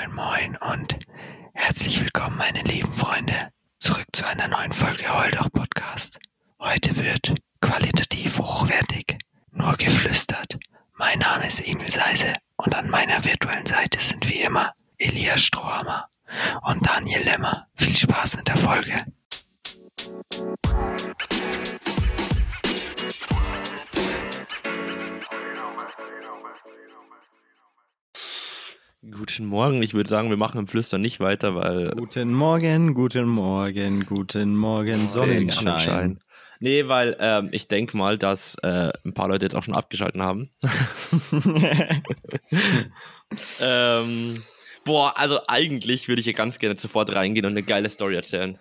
Moin, moin und herzlich willkommen, meine lieben Freunde, zurück zu einer neuen Folge Heuldoch Podcast. Heute wird qualitativ hochwertig, nur geflüstert. Mein Name ist Emil Seise und an meiner virtuellen Seite sind wie immer Elias Strohhammer und Daniel Lemmer. Viel Spaß mit der Folge. Guten Morgen. Ich würde sagen, wir machen im Flüstern nicht weiter, weil. Guten Morgen, guten Morgen, guten Morgen, Sonnenschein. Nee, weil ähm, ich denke mal, dass äh, ein paar Leute jetzt auch schon abgeschalten haben. ähm, boah, also eigentlich würde ich hier ganz gerne sofort reingehen und eine geile Story erzählen.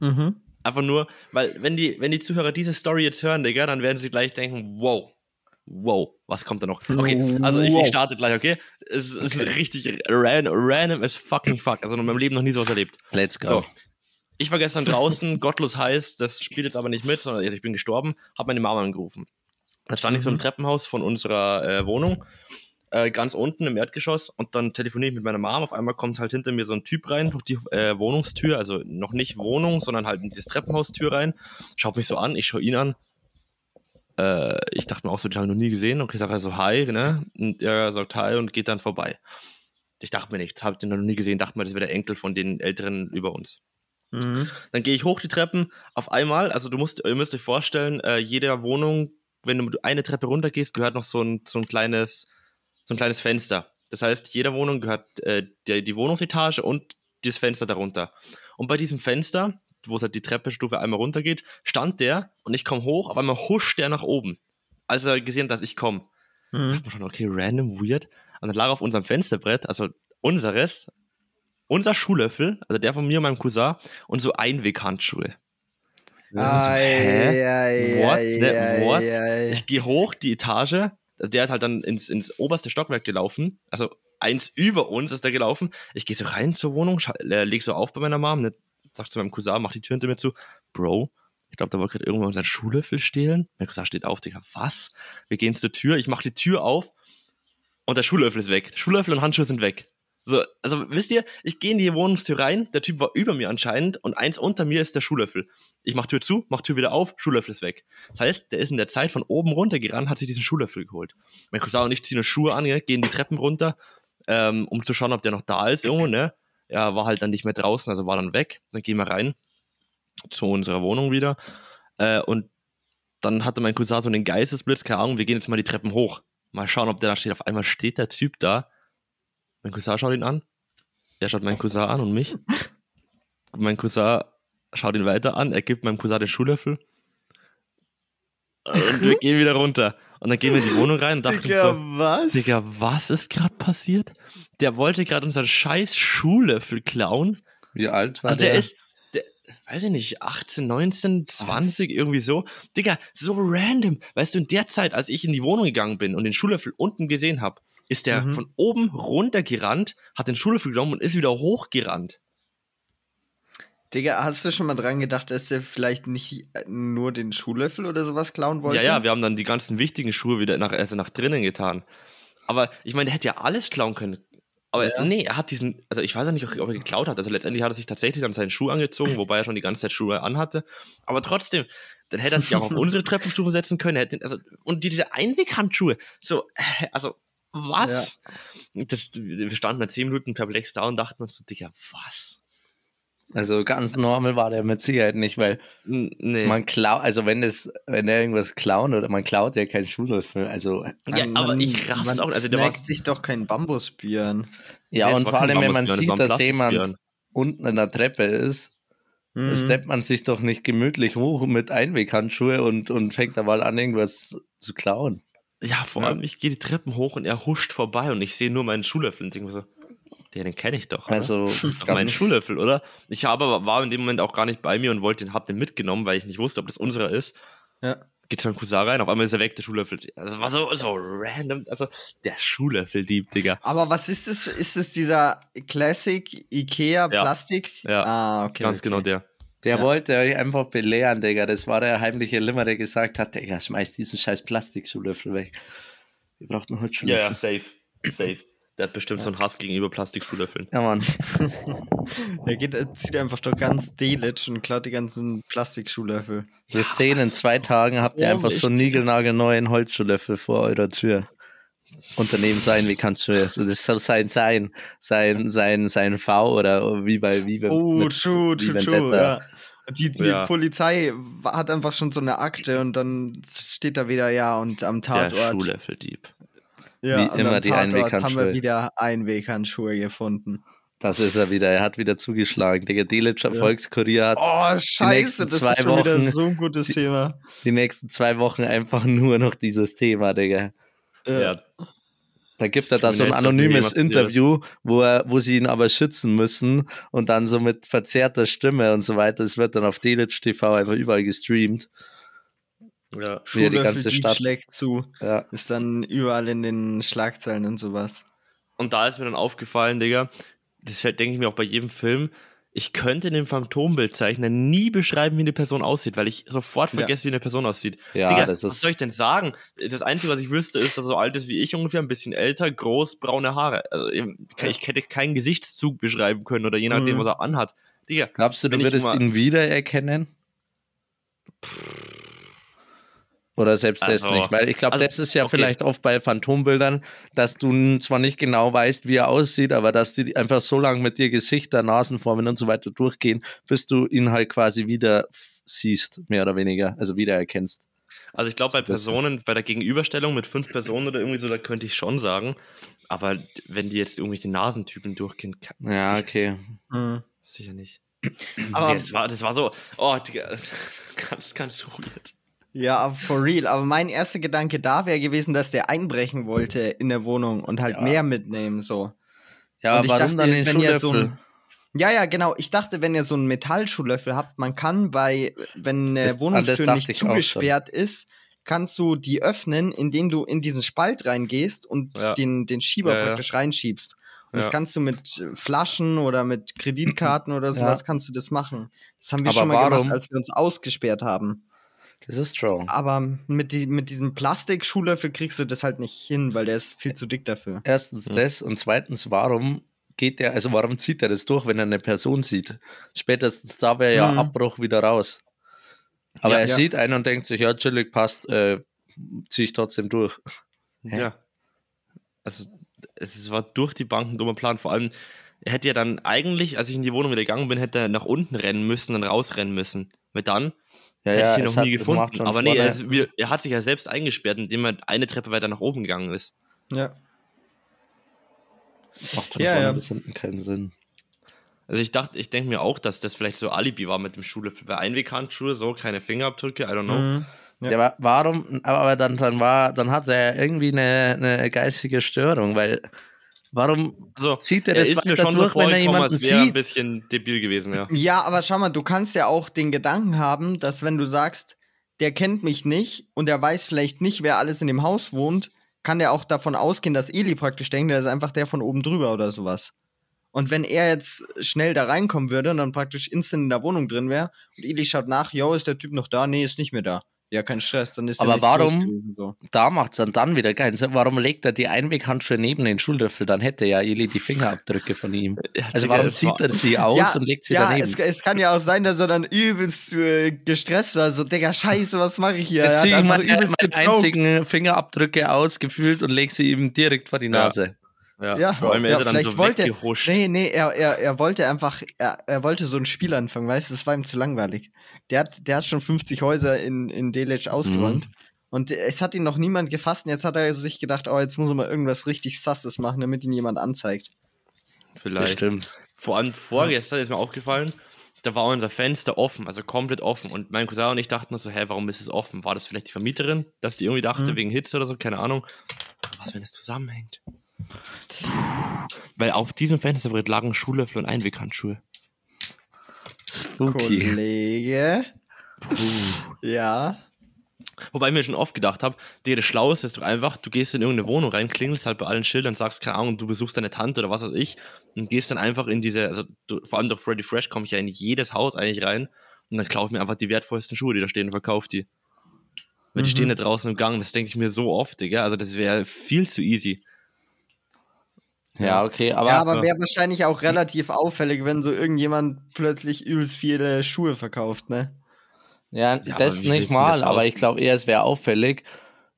Mhm. Einfach nur, weil wenn die, wenn die Zuhörer diese Story jetzt hören, Digga, dann werden sie gleich denken, wow, wow, was kommt da noch? Okay, also ich, ich starte gleich, okay? Es, es ist richtig ran, random as fucking fuck. Also in meinem Leben noch nie sowas erlebt. Let's go. So. Ich war gestern draußen, gottlos heiß, das spielt jetzt aber nicht mit, sondern also ich bin gestorben, habe meine Mama angerufen. Dann stand ich so im Mhm. Treppenhaus von unserer äh, Wohnung, äh, ganz unten im Erdgeschoss und dann telefoniere ich mit meiner Mama. Auf einmal kommt halt hinter mir so ein Typ rein durch die äh, Wohnungstür, also noch nicht Wohnung, sondern halt in dieses Treppenhaustür rein. Schaut mich so an, ich schaue ihn an. Äh, ich dachte mir auch so, den habe ich noch nie gesehen. Und ich sage also Hi, ne? Und er sagt Hi und geht dann vorbei. Ich dachte mir nichts, habe den noch nie gesehen, dachte mir, das wäre der Enkel von den Älteren über uns. Mhm. Dann gehe ich hoch die Treppen auf einmal. Also du musst, ihr müsst euch vorstellen, äh, jeder Wohnung, wenn du eine Treppe runter gehst, gehört noch so ein, so ein kleines, so ein kleines Fenster. Das heißt, jeder Wohnung gehört äh, die, die Wohnungsetage und das Fenster darunter. Und bei diesem Fenster, wo es halt die Treppenstufe einmal runtergeht, stand der und ich komme hoch, auf einmal huscht der nach oben. Als er gesehen hat, dass ich komme. Mhm. dachte mir schon, okay, random, weird. Und dann lag auf unserem Fensterbrett, also unseres, unser Schuhlöffel, also der von mir und meinem Cousin, und so Einweghandschuhe. Hä? What? Ne, what? Ich gehe hoch die Etage, also der ist halt dann ins, ins oberste Stockwerk gelaufen, also eins über uns ist der gelaufen. Ich gehe so rein zur Wohnung, äh, leg so auf bei meiner Mom, ne, sag zu meinem Cousin, mach die Tür hinter mir zu, Bro, ich glaube, da wollte gerade irgendwann unseren Schuhlöffel stehlen. Mein Cousin steht auf, Digga, was? Wir gehen zur Tür, ich mach die Tür auf und der Schuhlöffel ist weg. Schuhlöffel und Handschuhe sind weg. So, also wisst ihr, ich gehe in die Wohnungstür rein, der Typ war über mir anscheinend und eins unter mir ist der Schuhlöffel. Ich mach Tür zu, mach Tür wieder auf, Schuhlöffel ist weg. Das heißt, der ist in der Zeit von oben runter gerannt, hat sich diesen Schuhlöffel geholt. Mein Cousin und ich ziehen Schuhe an, gehen die Treppen runter, ähm, um zu schauen, ob der noch da ist irgendwo, ne? Er war halt dann nicht mehr draußen, also war dann weg. Dann gehen wir rein zu unserer Wohnung wieder äh, und dann hatte mein Cousin so einen Geistesblitz, keine Ahnung, wir gehen jetzt mal die Treppen hoch. Mal schauen, ob der da steht. Auf einmal steht der Typ da. Mein Cousin schaut ihn an. Er schaut meinen Cousin an und mich. mein Cousin schaut ihn weiter an. Er gibt meinem Cousin den Schuhlöffel. Und wir gehen wieder runter. Und dann gehen wir in die Wohnung rein und dachten Digga, so, was? Digga, was ist gerade passiert? Der wollte gerade unseren scheiß Schuhlöffel klauen. Wie alt war Also der, der? ist, der, weiß ich nicht, 18, 19, 20, irgendwie so. Digga, so random. Weißt du, in der Zeit, als ich in die Wohnung gegangen bin und den Schuhlöffel unten gesehen habe, ist der Mhm. von oben runter gerannt, hat den Schuhlöffel genommen und ist wieder hochgerannt. Digga, hast du schon mal dran gedacht, dass er vielleicht nicht äh, nur den Schuhlöffel oder sowas klauen wollte? Ja, ja, wir haben dann die ganzen wichtigen Schuhe wieder nach, also nach drinnen getan. Aber ich meine, der hätte ja alles klauen können. Aber Ja. nee, er hat diesen, also ich weiß ja nicht, ob er geklaut hat. Also letztendlich hat er sich tatsächlich dann seinen Schuh angezogen, wobei er schon die ganze Zeit Schuhe anhatte. Aber trotzdem, dann hätte er sich auch auf unsere Treppenstufe setzen können. Hätte, also, und diese Einweghandschuhe, so, äh, also, was? Das, wir standen da zehn Minuten perplex da und dachten uns so, Digga, was? Also ganz normal war der mit Sicherheit nicht, weil nee. man klaut, also wenn es, wenn der irgendwas klauen oder man klaut ja keinen Schuhlöffel. Also ja, Man- aber ich raff's man auch. Also der snackt sich doch kein Bambusbieren. ja, Nee, und vor allem, wenn man Bambusbier, das sieht, dass jemand unten in der Treppe ist, Mhm. steppt man sich doch nicht gemütlich hoch mit Einweghandschuhe und, und fängt da mal an, irgendwas zu klauen. Ja, vor Ja. allem, ich gehe die Treppen hoch und er huscht vorbei und ich sehe nur meinen Schuhlöffel und denke so, den kenne ich doch. Also das ist doch mein Schuhlöffel, oder? Ich habe aber, war in dem Moment auch gar nicht bei mir und wollte den, hab den mitgenommen, weil ich nicht wusste, ob das unserer ist. Ja. Geht zu meinem Cousin rein, auf einmal ist er weg, der Schuhlöffel. Also war so, so random, also der Schuhlöffel-Dieb, Digga. Aber was ist das? Ist es dieser Classic Ikea Ja. Plastik? Ja. Ah, okay. Ganz okay. genau der. Der Ja. wollte euch einfach belehren, Digga. Das war der heimliche Limmer, der gesagt hat, Digga, schmeiß diesen scheiß Plastikschuhlöffel weg. Wir brauchen heute Ja, ja, Schuhlöffel. safe, safe. Der hat bestimmt so einen Hass gegenüber Plastikschuhlöffeln. Ja, Mann. Er geht, er zieht einfach doch ganz Delitzsch und klaut die ganzen Plastikschuhlöffel. Wir sehen, in zwei Tagen habt ihr einfach so einen niegelnagelneuen Holzschuhlöffel vor eurer Tür. Unternehmen sein, wie kannst du das? Das soll sein, sein, sein, sein, sein V oder wie bei, wie bei, Oh, mit- true, wie true, true, ja. Die, die Ja. Polizei hat einfach schon so eine Akte und dann steht da wieder ja und am Der Tatort. Schuhlöffeldieb. Ja, Wie und immer die Tatort haben Einweghandschuhe. wir wieder Einweghandschuhe gefunden. Das ist er wieder. Er hat wieder zugeschlagen. Der Delitzscher Ja. Volkskurier hat Oh, scheiße, das zwei ist schon wieder Wochen- so ein gutes Thema. die nächsten zwei Wochen einfach nur noch dieses Thema, Digga. Ja. Ja. Da gibt er da so ein anonymes Interview, wo, er, wo sie ihn aber schützen müssen und dann so mit verzerrter Stimme und so weiter. Es wird dann auf Delitsch TV einfach überall gestreamt. Ja. Er die ganze Dieb Stadt- schlägt zu. Ja. Ist dann überall in den Schlagzeilen und sowas. Und da ist mir dann aufgefallen, Digga, das denke ich mir auch bei jedem Film, ich könnte dem Phantombildzeichner nie beschreiben, wie eine Person aussieht, weil ich sofort Ja. vergesse, wie eine Person aussieht. Ja, Digga, das was ist- soll ich denn sagen? Das Einzige, was ich wüsste, ist, dass er so alt ist wie ich ungefähr, ein bisschen älter, groß, braune Haare. Also, ich, ich hätte keinen Gesichtszug beschreiben können oder je nachdem, Mhm. was er anhat. Digga, Glaubst du, du würdest ihn wiedererkennen? Oder selbst das Also, nicht? Weil ich glaube, also, das ist ja okay. vielleicht oft bei Phantombildern, dass du zwar nicht genau weißt, wie er aussieht, aber dass die einfach so lange mit dir Gesichter, Nasenformen und so weiter durchgehen, bis du ihn halt quasi wieder siehst, mehr oder weniger, also wiedererkennst. Also ich glaube, bei. Personen, bei der Gegenüberstellung mit fünf Personen oder irgendwie so, da könnte ich schon sagen. Aber wenn die jetzt irgendwelche Nasentypen durchgehen, kann, Ja, okay. Mhm. sicher nicht. Aber- Aber das war, das war so, oh, Digga, ganz, ganz weird. Ja, aber for real. Aber mein erster Gedanke da wäre gewesen, dass der einbrechen wollte in der Wohnung und halt Ja. mehr mitnehmen, so. Ja, Und ich warum dachte, dann den wenn ihr so ein- Ja, ja, genau. Ich dachte, wenn ihr so einen Metallschuhlöffel habt, man kann bei, wenn eine Wohnungstür nicht zugesperrt ist, kannst du die öffnen, indem du in diesen Spalt reingehst und Ja. den, den Schieber Ja, praktisch reinschiebst. Und das kannst du mit Flaschen oder mit Kreditkarten oder sowas kannst du das machen. Das haben wir Aber schon mal warum? gemacht, als wir uns ausgesperrt haben. Das ist strong. Aber mit, die, mit diesem Plastik-Schuhlöffel kriegst du das halt nicht hin, weil der ist viel zu dick dafür. Erstens Ja. das und zweitens, warum geht der, also warum zieht er das durch, wenn er eine Person sieht? Spätestens da wäre ja Mhm. Abbruch wieder raus. Aber Ja, er ja. sieht einen und denkt sich, ja, chillig, passt, äh, ziehe ich trotzdem durch. Hä? Ja. Also, es war durch die Bank ein dummer Plan. Vor allem, er hätte ja dann eigentlich, als ich in die Wohnung wieder gegangen bin, hätte er nach unten rennen müssen, dann rausrennen müssen. Weil dann Ja, hätte ich ihn noch nie hat- gefunden. Aber nee, er, ist, er hat sich ja selbst eingesperrt, indem er eine Treppe weiter nach oben gegangen ist. Ja. macht Ja, vorne ja. bis hinten keinen Sinn. Also ich dachte, ich denke mir auch, dass das vielleicht so Alibi war mit dem Schuhlöffel. Bei Einweghandschuhe, so keine Fingerabdrücke, I don't know. Mhm. Ja. Ja. aber warum, aber dann, dann war, dann hat er irgendwie eine, eine geistige Störung, weil warum Also, zieht er er das ist mir weiter schon so durch, wenn er jemanden als wäre ein sieht? bisschen debil gewesen, ja. Ja, aber schau mal, du kannst ja auch den Gedanken haben, dass wenn du sagst, der kennt mich nicht und er weiß vielleicht nicht, wer alles in dem Haus wohnt, kann der auch davon ausgehen, dass Eli praktisch denkt, der ist einfach der von oben drüber oder sowas. Und wenn er jetzt schnell da reinkommen würde und dann praktisch instant in der Wohnung drin wäre und Eli schaut nach, yo, ist der Typ noch da? Nee, ist nicht mehr da. Ja, kein Stress, dann ist ja Aber los warum- gewesen, so. Da macht es dann, dann wieder keinen Sinn. Warum legt er die Einweghandschuhe neben den Schuhlöffel? Dann hätte ja Eli die Fingerabdrücke von ihm. Ja, Also warum zieht er sie aus Ja, und legt sie Ja, daneben? es, es kann ja auch sein, dass er dann übelst äh, gestresst war. So, Digga, scheiße, was mache ich hier? Jetzt Er ziehe ich einfach meine, meine einzigen Fingerabdrücke ausgefüllt und lege sie ihm direkt vor die Ja. Nase. Ja, Ja, vor allem er ja, ist er dann vielleicht so wollte- weggehuscht. Nee, nee, er, er, er wollte einfach, er, er wollte so ein Spiel anfangen, weißt du, es war ihm zu langweilig. Der hat, der hat schon 50 Häuser in, in Delitzsch ausgeräumt. Mhm. Und es hat ihn noch niemand gefasst. Und jetzt hat er sich gedacht, oh, jetzt muss er mal irgendwas richtig Sasses machen, damit ihn jemand anzeigt. Vielleicht. Bestimmt. Vor allem vorgestern ist mir aufgefallen, da war unser Fenster offen, also komplett offen. Und mein Cousin und ich dachten uns so, hä, warum ist es offen? War das vielleicht die Vermieterin, dass die irgendwie dachte, Mhm. wegen Hitze oder so? Keine Ahnung. Was, wenn es zusammenhängt? Weil auf diesem Fensterbrett lagen Schuhlöffel und Einweghandschuhe. Spooky. Kollege. Ja. Wobei ich mir schon oft gedacht habe, der das Schlaueste ist doch einfach, du gehst in irgendeine Wohnung rein, klingelst halt bei allen Schildern, sagst, keine Ahnung, du besuchst deine Tante oder was weiß ich und gehst dann einfach in diese, also du, vor allem durch Freddy Fresh komme ich ja in jedes Haus eigentlich rein und dann klaue ich mir einfach die wertvollsten Schuhe, die da stehen und verkaufe die. Weil die Mhm. stehen da draußen im Gang, das denke ich mir so oft, Digga, also das wäre viel zu easy. Ja, okay, aber. ja, aber wäre wahrscheinlich auch relativ auffällig, wenn so irgendjemand plötzlich übelst viele Schuhe verkauft, ne? Ja, Ja, das nicht mal, das aber ich glaube eher, es wäre auffällig,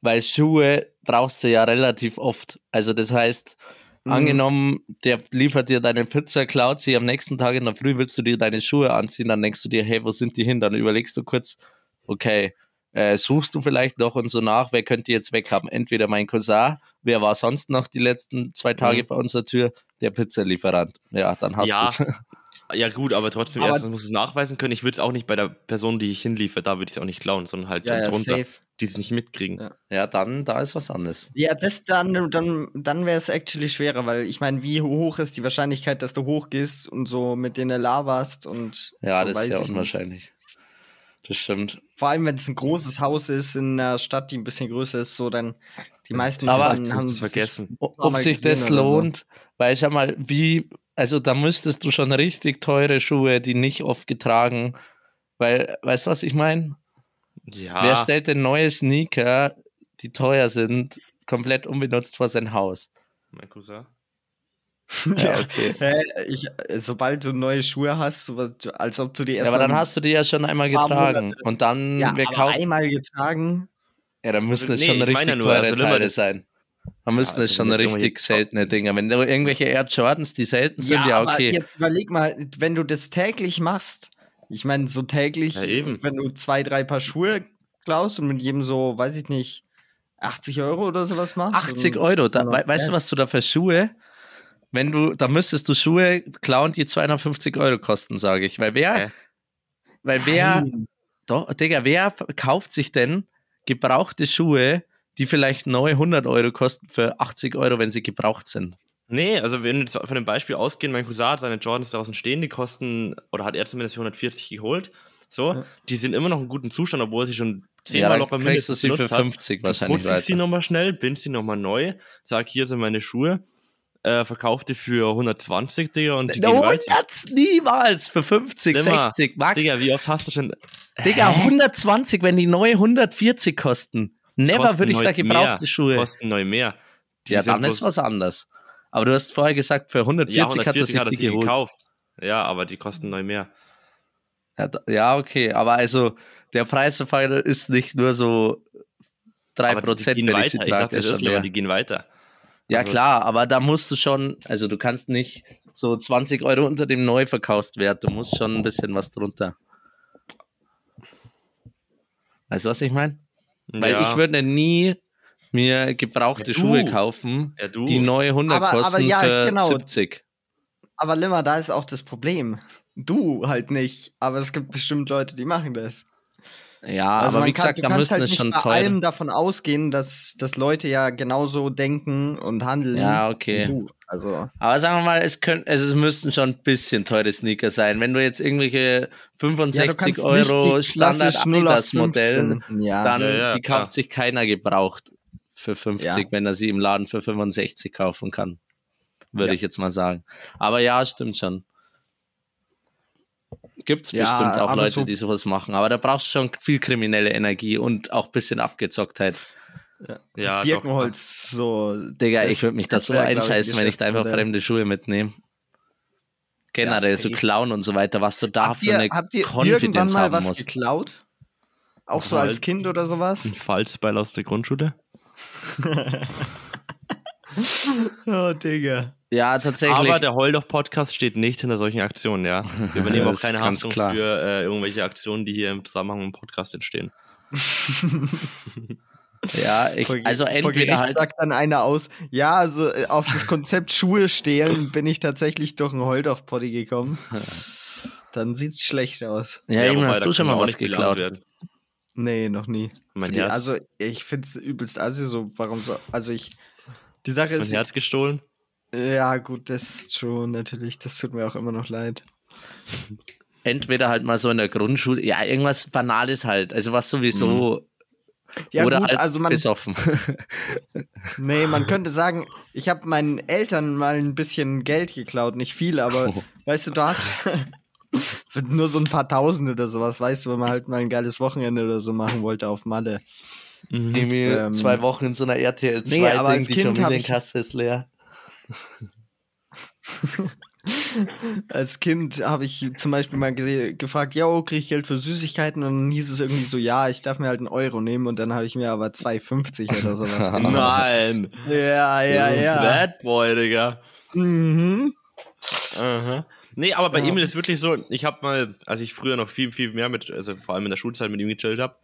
weil Schuhe brauchst du ja relativ oft. Also das heißt, Mhm. angenommen, der liefert dir deine Pizza, klaut sie am nächsten Tag in der Früh, willst du dir deine Schuhe anziehen, dann denkst du dir, hey, wo sind die hin? Dann überlegst du kurz, okay, äh, suchst du vielleicht noch und so nach, wer könnte jetzt weghaben? Entweder mein Cousin, wer war sonst noch die letzten zwei Tage Mhm. vor unserer Tür? Der Pizzalieferant. Ja, dann hast Ja, du es. Ja, gut, aber trotzdem, Aber- erstens muss es nachweisen können. Ich würde es auch nicht bei der Person, die ich hinliefer, da würde ich es auch nicht klauen, sondern halt Ja, ja, drunter, safe. die es nicht mitkriegen. Ja. Ja, dann, da ist was anderes. Ja, das dann, dann, dann wäre es actually schwerer, weil ich meine, wie hoch ist die Wahrscheinlichkeit, dass du hochgehst und so mit denen laberst und Ja, so das weiß ist ja ich nicht. Das stimmt. Vor allem, wenn es ein großes Haus ist in einer Stadt, die ein bisschen größer ist, so dann die meisten Aber- haben sich- vergessen. Ob sich das oder so. lohnt, weil schau mal, wie, also da müsstest du schon richtig teure Schuhe, die nicht oft getragen, weil, weißt du, was ich meine? Ja, Wer stellt denn neue Sneaker, die teuer sind, komplett unbenutzt vor sein Haus? mein Cousin. Ja, okay. Hä, ich, sobald du neue Schuhe hast, so als ob du die Ja, erst aber dann hast du die ja schon einmal getragen. Monate. Und dann, ja, wer aber kauft, einmal getragen. ja, dann müssen es Nee, schon richtig nur, teure also Teile sein. Dann müssen Ja, es also schon wenn jetzt richtig irgendwelche- seltene Dinger. Wenn du irgendwelche Air Jordans, die selten sind, ja, aber okay. jetzt überleg mal, wenn du das täglich machst, ich meine, so täglich, Ja, eben. wenn du zwei, drei Paar Schuhe klaust und mit jedem so, weiß ich nicht, 80 Euro oder sowas machst. 80 und- Euro. Da, Ja. wei- weißt du, was du da für Schuhe? Wenn du, da müsstest du Schuhe klauen, die 250 Euro kosten, sage ich. Weil wer, Hä? weil wer, Nein. doch, Digga, wer kauft sich denn gebrauchte Schuhe, die vielleicht neu 100 Euro kosten für 80 Euro, wenn sie gebraucht sind? Nee, also wenn wir jetzt von dem Beispiel ausgehen, mein Cousin hat seine Jordans draußen stehen, die kosten, oder hat er zumindest für 140 geholt. So, Ja. die sind immer noch in gutem Zustand, obwohl er sie schon Ja, zehnmal dann locker mindestens sie für benutzt hat. 50 wahrscheinlich Putze ich sie nochmal schnell, bind sie nochmal neu, sag, hier sind meine Schuhe, äh, verkauf die für 120, Digga, und die weiter. 100 niemals für 50, Nimmer. 60, Max. Digga, wie oft hast du schon. Digga, Hä? 120, wenn die neu 140 kosten. Never würde ich da gebrauchte mehr, Schuhe. Kosten neu mehr. Die Ja, dann ist was anderes. Aber du hast vorher gesagt, für 140, Ja, hat er 140 sich hat er die sie geholt. gekauft. Ja, aber die kosten neu mehr. Ja, ja, okay, aber also der Preisverfall ist nicht nur so 3%, aber die gehen weiter. ich ist das, Leon, mehr. die gehen weiter. Ja, also- klar, aber da musst du schon, also du kannst nicht so 20 Euro unter dem Neuverkaufswert, du musst schon ein bisschen was drunter. Weißt du, was ich meine? Weil ja. ich würde nie mir gebrauchte Ja. Schuhe kaufen, Ja, du. die neue 100 Aber- aber kosten ja, für genau. 70. Aber Limmer, da ist auch das Problem. Du halt nicht, aber es gibt bestimmt Leute, die machen das. Ja, also aber man wie kann, gesagt, du da kannst müssen halt es nicht schon bei teuer. allem davon ausgehen, dass, dass Leute ja genauso denken und handeln Ja, wie okay. du. Also, Aber sagen wir mal, es, können, also es müssten schon ein bisschen teure Sneaker sein. Wenn du jetzt irgendwelche 65 ja, Euro Standard Adidas Modell, 0815. Ja, dann Ja, ja, die klar. kauft sich keiner gebraucht für 50, Ja. wenn er sie im Laden für 65 kaufen kann. Würde Ja. ich jetzt mal sagen. Aber ja, stimmt schon. Gibt es Ja, bestimmt auch Leute, so- die sowas machen. Aber da brauchst du schon viel kriminelle Energie und auch ein bisschen Abgezocktheit. ja, doch. Halt Birkenholz, so. Digga, das- ich würde mich da das so glaub ich, einscheißen, wenn ich da einfach fremde Schuhe mitnehme. Generell Ja, so klauen und so weiter, was du da Habt für ihr, eine habt ihr Confidence irgendwann mal was musst. geklaut? Auch so als. Kind oder sowas? Ein Falzbeil aus der Grundschule. Oh, Digga. Ja, tatsächlich. Aber der Heuldoch-Podcast steht nicht hinter solchen Aktionen, ja. Wir übernehmen auch keine Haftung klar. für äh, irgendwelche Aktionen, die hier im Zusammenhang mit dem Podcast entstehen. ja, ich, Vor, also vor entweder Gericht halt. sagt dann einer aus, ja, also äh, auf das Konzept Schuhe stehlen bin ich tatsächlich durch einen Holdorf-Poddy gekommen. Dann sieht's schlecht aus. Ja, eben wobei, hast du schon mal was geklaut. Nee, noch nie. Mein Die, Herz, also, ich find's übelst assi, so, warum so, also ich, die Sache mein ist, Herz gestohlen. Ja gut, das ist true, natürlich, das tut mir auch immer noch leid. Entweder halt mal so in der Grundschule, ja, irgendwas Banales halt. Also was sowieso. Ja oder gut, halt also man, besoffen. nee, man könnte sagen, ich habe meinen Eltern mal ein bisschen Geld geklaut, nicht viel, aber Oh. weißt du, du hast nur so ein paar Tausend oder sowas, weißt du, wenn man halt mal ein geiles Wochenende oder so machen wollte auf Malle. Irgendwie Ähm, zwei Wochen in so einer RTL 2 nee, aber Ding, als die Kind hab ich- Familienkasse ist leer. Als Kind habe ich zum Beispiel mal ge gefragt, ja, kriege ich Geld für Süßigkeiten? Und dann hieß es irgendwie so, ja, ich darf mir halt einen Euro nehmen und dann habe ich mir aber 2,50 oder sowas genommen. Nein. Ja, ja, Das ja. Bad Boy, Digga. Mhm. Aha. Nee, aber bei Ja. Emil ist wirklich so, ich habe mal, als ich früher noch viel, viel mehr mit, also vor allem in der Schulzeit mit ihm gechillt habe,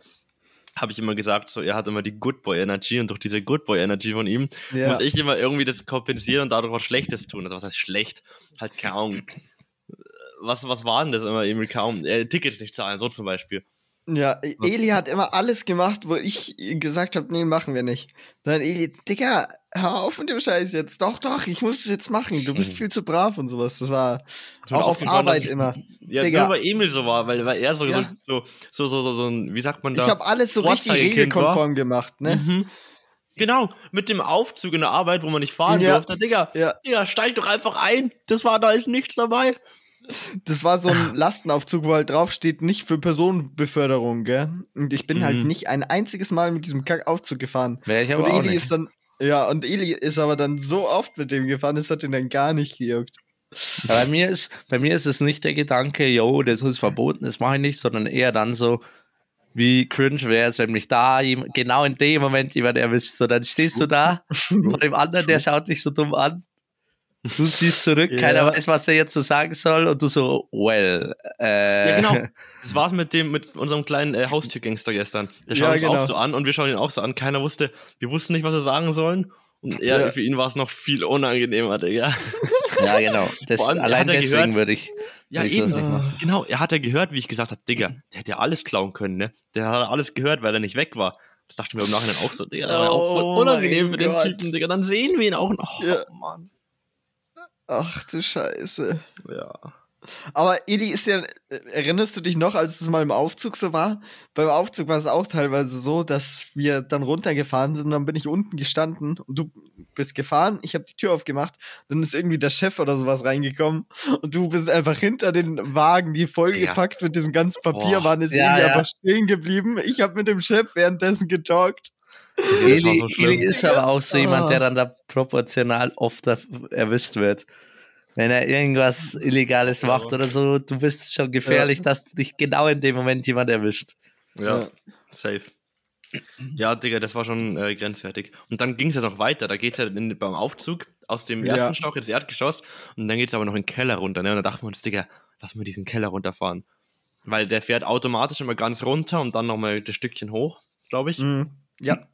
habe ich immer gesagt, so er hat immer die Good Boy Energy und durch diese Good Boy Energy von ihm Ja. muss ich immer irgendwie das kompensieren und dadurch was Schlechtes tun. Also was heißt schlecht? Halt kaum. Was, was war denn das immer Emil kaum? Äh, Tickets nicht zahlen, so zum Beispiel. Ja, Eli hat immer alles gemacht, wo ich gesagt habe, nee, machen wir nicht. Dann Eli, Digga, hör auf mit dem Scheiß jetzt. Doch, doch, ich muss es jetzt machen. Du bist viel zu brav und sowas. Das war Tut auch auf Arbeit ich- immer. Ja, Digga. nur bei Emil so war, weil, weil er so, Ja. so, so, so, so, so, ein, wie sagt man da? Ich habe alles so richtig regelkonform gemacht, ne? Mhm. Genau, mit dem Aufzug in der Arbeit, wo man nicht fahren Ja. durfte. Digga, Ja. Digga, steig doch einfach ein. Das war da ist nichts dabei. Das war so ein Lastenaufzug, wo halt draufsteht, nicht für Personenbeförderung, gell? Und ich bin Mhm. halt nicht ein einziges Mal mit diesem Kackaufzug gefahren. Wäre ich aber und auch Eli nicht. ist dann, ja, und Eli ist aber dann so oft mit dem gefahren, es hat ihn dann gar nicht gejuckt. Ja, bei, mir ist, bei mir ist es nicht der Gedanke, yo, das ist verboten, das mache ich nicht, sondern eher dann so, wie cringe wäre es, wenn mich da genau in dem Moment jemand erwischt. So, dann stehst du da vor dem anderen, der schaut dich so dumm an. Du siehst zurück, Ja. keiner weiß, was er jetzt so sagen soll und du so, well. Äh, Ja, genau. Das war's mit dem, mit unserem kleinen äh, Haustürgangster gestern. Der schaut Ja, uns genau. auch so an und wir schauen ihn auch so an. Keiner wusste, wir wussten nicht, was wir sagen sollen. Und er, Ja. für ihn war es noch viel unangenehmer, Digga. Ja, genau. Das, allem, allein deswegen gehört- würde ich. Ja, ich eben. Genau, er hat ja gehört, wie ich gesagt habe, Digga, der hätte ja alles klauen können, ne? Der hat alles gehört, weil er nicht weg war. Das dachte ich mir im Nachhinein auch so, Digga, das war auch voll Oh unangenehm mit dem. Typen, Digga. Dann sehen wir ihn auch noch. Oh, Ja. Mann. Ach du Scheiße. Ja. Aber Eli ist ja, erinnerst du dich noch, als es mal im Aufzug so war? Beim Aufzug war es auch teilweise so, dass wir dann runtergefahren sind, dann bin ich unten gestanden und du bist gefahren, ich habe die Tür aufgemacht, dann ist irgendwie der Chef oder sowas reingekommen und du bist einfach hinter den Wagen, die vollgepackt mit diesem ganzen Papier Boah. waren, ist Ja, irgendwie ja. einfach stehen geblieben. Ich habe mit dem Chef währenddessen getalkt. Eli, so. Eli ist aber auch so jemand, Ah. der dann da proportional oft er- erwischt wird. Wenn er irgendwas Illegales macht oder so, du bist schon gefährlich, dass dich genau in dem Moment jemand erwischt. Ja, Ja. safe. Ja, Digga, das war schon äh, grenzwertig. Und dann ging es ja noch weiter. Da geht es ja in, beim Aufzug aus dem Ja. ersten Stock ins Erdgeschoss und dann geht es aber noch in den Keller runter. Ne? Und da dachten wir uns, Digga, lass mal diesen Keller runterfahren. Weil der fährt automatisch immer ganz runter und dann nochmal das Stückchen hoch, glaube ich. Mhm. Ja.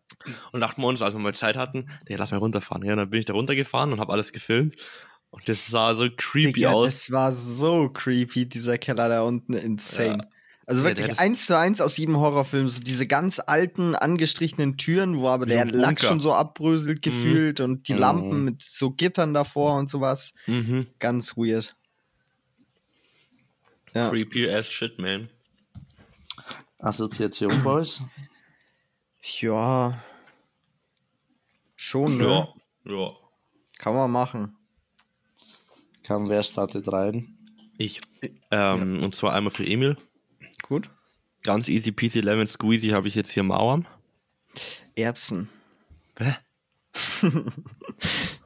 Und dachten wir uns, als wir mal Zeit hatten, Digga, lass mal runterfahren. Ja, und dann bin ich da runtergefahren und habe alles gefilmt. Und das sah so creepy Digga, aus. das war so creepy, dieser Keller da unten, insane. Ja. Also Ja, wirklich hat eins zu eins aus jedem Horrorfilm, so diese ganz alten, angestrichenen Türen, wo aber der Lack Bunker. schon so abbröselt gefühlt und die Mhm. Lampen mit so Gittern davor und sowas. Mhm. Ganz weird. Ja. Creepy as shit, man. Assoziation, Boys? Ja. Schon, ne? Ja, ja. Kann man machen. Kam, wer startet rein? Ich. Ähm, Und zwar einmal für Emil. Gut. Ganz easy peasy lemon squeezy habe ich jetzt hier Mauern. Erbsen. Hä?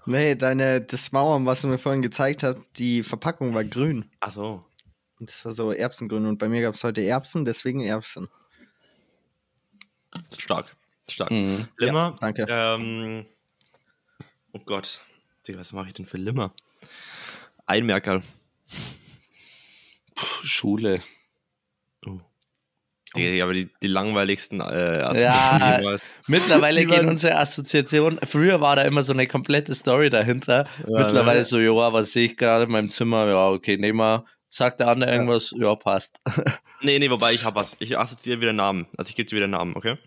Nee, deine, das Mauern, was du mir vorhin gezeigt hast, die Verpackung war grün. Achso. Und Das war so Erbsengrün und bei mir gab es heute Erbsen, deswegen Erbsen. Stark. Stark. Mhm. Limmer. danke. Ähm, oh Gott. Digga, was mache ich denn für Limmer? Einmerkerl. Puh, Schule. Oh. Digga, aber die, die langweiligsten äh, Ja. Mittlerweile Die gehen unsere Assoziationen. Früher war da immer so eine komplette Story dahinter. Ja, Mittlerweile ne? so, ja, was sehe ich gerade in meinem Zimmer? Ja, okay, nehmen wir. Sagt der andere irgendwas? Ja, passt. Nee, nee, wobei ich hab was. Ich assoziiere wieder Namen. Also ich gebe dir wieder Namen, okay?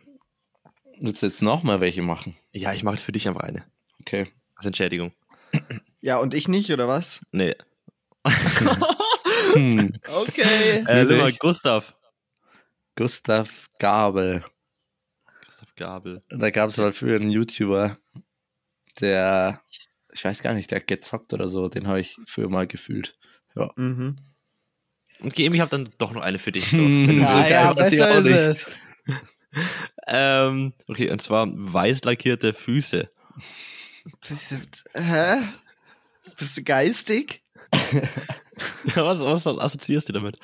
Willst du jetzt nochmal welche machen? Ja, ich mache jetzt für dich einfach eine. Okay. Als Entschädigung. Ja, und ich nicht, oder was? Nee. Hm. Okay. Äh, Limmer, Natürlich. Gustav. Gustav Gabel. Gustav Gabel. Da gab es mal früher einen YouTuber, der, ich weiß gar nicht, der hat gezockt oder so. Den habe ich früher mal gefühlt. Ja. Mhm. Okay, ich habe dann doch noch eine für dich. So. Ja, ja, besser ist es. ähm, okay, und zwar weiß lackierte Füße. Hä? Bist du geistig? Ja, was, was assoziierst du damit?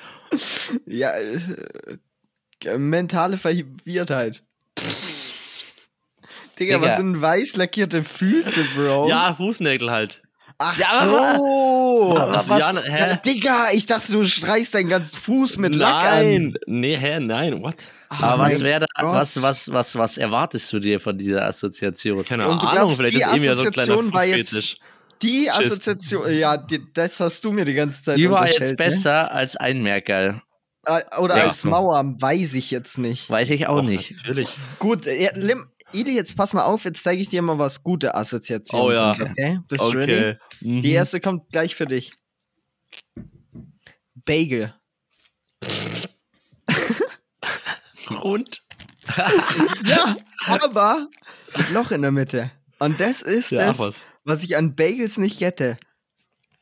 Ja, äh, äh, mentale Verwirrtheit. Digga, Digga. was sind weiß lackierte Füße, Bro? Ja, Fußnägel halt. Ach Ja, so. Also, was- ja, hä? Digga, ich dachte, du streichst deinen ganzen Fuß mit Lack an. Nein, nee, hä, nein, what? Aber was wäre da, was, was, was, was erwartest du dir von dieser Assoziation? Keine Und du Ahnung, glaubst, vielleicht die ist irgendwie so ein kleiner Assoziation war jetzt-. Die Tschüss. Assoziation, ja, die, das hast du mir die ganze Zeit Die war jetzt unterstellt, besser als Einmerker. Ne? Äh, Oder Ja. als Mauer, weiß ich jetzt nicht. Weiß ich auch Doch, nicht. Natürlich. Gut, äh, Lim, Ili, jetzt pass mal auf, jetzt zeige ich dir mal, was gute Assoziationen Oh ja. sind, okay? Bist du ready? Okay. Mhm. Die erste kommt gleich für dich. Bagel. Und? Ja, aber mit Loch in der Mitte. Und das ist Ja, das, was? ich an Bagels nicht hätte.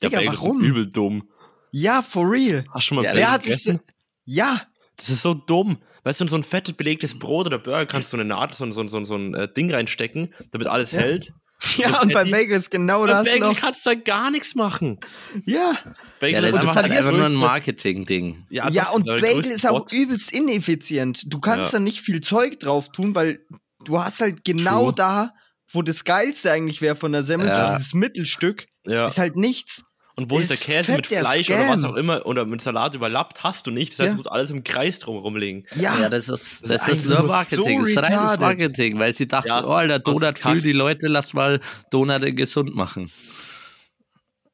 Der Digga, Bagel ist warum? übel dumm. Ja, for real. Hast du schon mal Ja, Bagel Wer hat sich. gegessen? Ja, Das ist so dumm. Weißt du, in so ein fettes belegtes Brot oder Burger kannst du eine Nadel, so, ein- so, ein- so, ein- so ein äh, Ding reinstecken, damit alles Ja. hält. ja, und bei. Bagels genau Bei das Bagel noch. kannst du da gar nichts machen. Ja, Bagel Ja, das ist halt einfach nur ein Marketing-Ding. Ja, ja und Bagel ist auch übelst ineffizient. Du kannst Ja. da nicht viel Zeug drauf tun, weil du hast halt genau True. da, wo das Geilste eigentlich wäre von der Semmel, Ja. so dieses Mittelstück, Ja. ist halt nichts. Und wo ist der Käse fett, mit Fleisch oder was auch immer oder mit Salat überlappt, hast du nicht. Das heißt, Ja. du musst alles im Kreis drum rumlegen. Ja, Ja, das ist, Das das ist ist nur Marketing. so das ist reines. Marketing, weil sie dachten, Ja, oh, der Donut fühlt die Leute, lass mal Donut gesund machen.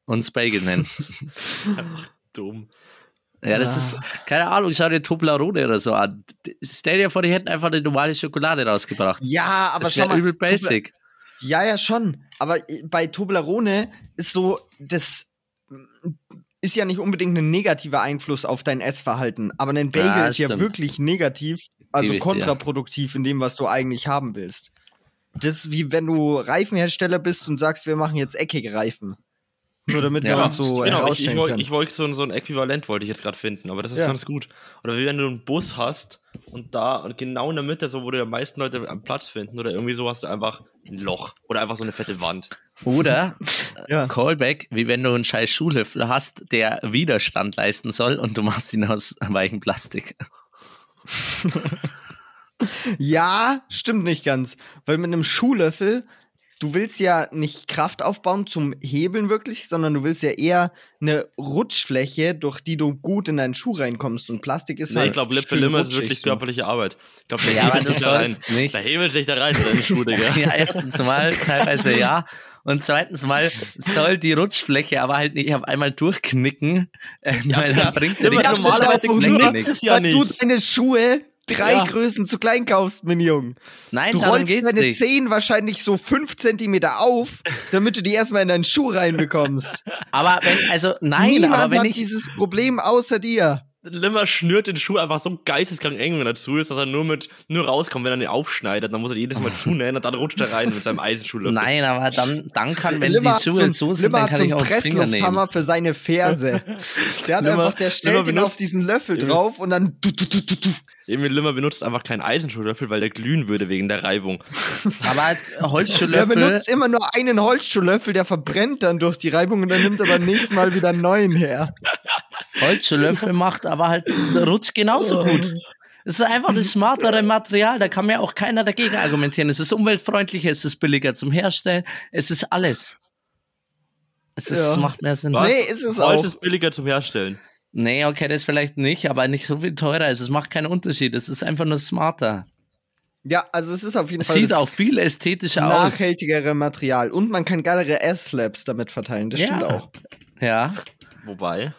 Und Bagel nennen. Dumm. Ja, das ist, keine Ahnung, schau dir Toblerone oder so an. Stell dir vor, die hätten einfach eine normale Schokolade rausgebracht. ja, aber das schau mal. übel basic. Ja, ja, schon. Aber äh, bei Toblerone ist so, das mm, ist ja nicht unbedingt ein negativer Einfluss auf dein Essverhalten. Aber ein Bagel Ja, ist ja stimmt. wirklich negativ, also Gebe dir. kontraproduktiv in dem, was du eigentlich haben willst. Das ist wie wenn du Reifenhersteller bist und sagst, wir machen jetzt eckige Reifen. Nur damit wir Ja, uns so genau, ich, ich, ich wollte so, ein- so ein Äquivalent wollte ich jetzt gerade finden, aber das ist Ja. ganz gut. Oder wie wenn du einen Bus hast und da und genau in der Mitte, so wo die meisten Leute am Platz finden, oder irgendwie so hast du einfach ein Loch oder einfach so eine fette Wand. Oder Ja. Callback, wie wenn du einen scheiß Schulhöfler hast, der Widerstand leisten soll und du machst ihn aus weichem Plastik. Ja, stimmt nicht ganz. Weil mit einem Schuhlöffel, du willst ja nicht Kraft aufbauen zum Hebeln wirklich, sondern du willst ja eher eine Rutschfläche, durch die du gut in deinen Schuh reinkommst. Und Plastik ist Nee, halt. ich glaube, Lip für schön Limmer ist wirklich körperliche Arbeit. Ich glaube, Ja, das sollst nicht. Da hebelt sich da rein in deine Schuhe, Digga. Ja, erstens mal teilweise ja. Und zweitens mal soll die Rutschfläche aber halt nicht auf einmal durchknicken, äh, weil ja. dann bringt dir Ja, normalerweise knickt ja weil du nicht. deine Schuhe drei Ja. Größen zu klein kaufst, mein Junge. Nein, Du rollst deine nicht. Zehen wahrscheinlich so fünf Zentimeter auf, damit du die erstmal in deinen Schuh reinbekommst. Aber wenn, also nein, Niemand aber wenn hat ich, dieses Problem außer dir. Limmer schnürt den Schuh einfach so geisteskrank eng, wenn er zu ist, dass er nur mit nur rauskommt, wenn er den aufschneidet. Dann muss er jedes Mal zunähen und dann rutscht er rein mit seinem Eisenschuhlöffel. nein, aber dann, dann kann, wenn Limmer die Schuhe so, sind, Limmer dann hat kann ich einen auch. Presslufthammer für seine Ferse. Der hat Limmer- einfach, der stellt Limmer ihn auf benutzt- diesen Löffel drauf und dann du, du, du, du, du. Emil Limmer benutzt einfach keinen Eisenschuhlöffel, weil der glühen würde wegen der Reibung. Aber Er Holzschuhlöffel, benutzt immer nur einen Holzschuhlöffel, der verbrennt dann durch die Reibung und dann nimmt er beim nächsten Mal wieder einen neuen her. Holzschuhlöffel macht aber halt Rutsch genauso gut. Es ist einfach das smartere Material, da kann mir auch keiner dagegen argumentieren. Es ist umweltfreundlicher, es ist billiger zum Herstellen, es ist alles. Es ist, Ja. macht mehr Sinn. Was? Nee, ist es Holz auch. ist billiger zum Herstellen. Nee, okay, das vielleicht nicht, aber nicht so viel teurer. Also es macht keinen Unterschied. Es ist einfach nur smarter. Ja, also es ist auf jeden Es Fall sieht auch viel ästhetischer aus. nachhaltigere Material. Und man kann geilere Ass-Slaps damit verteilen. Das stimmt Ja. auch. Ja, Wobei,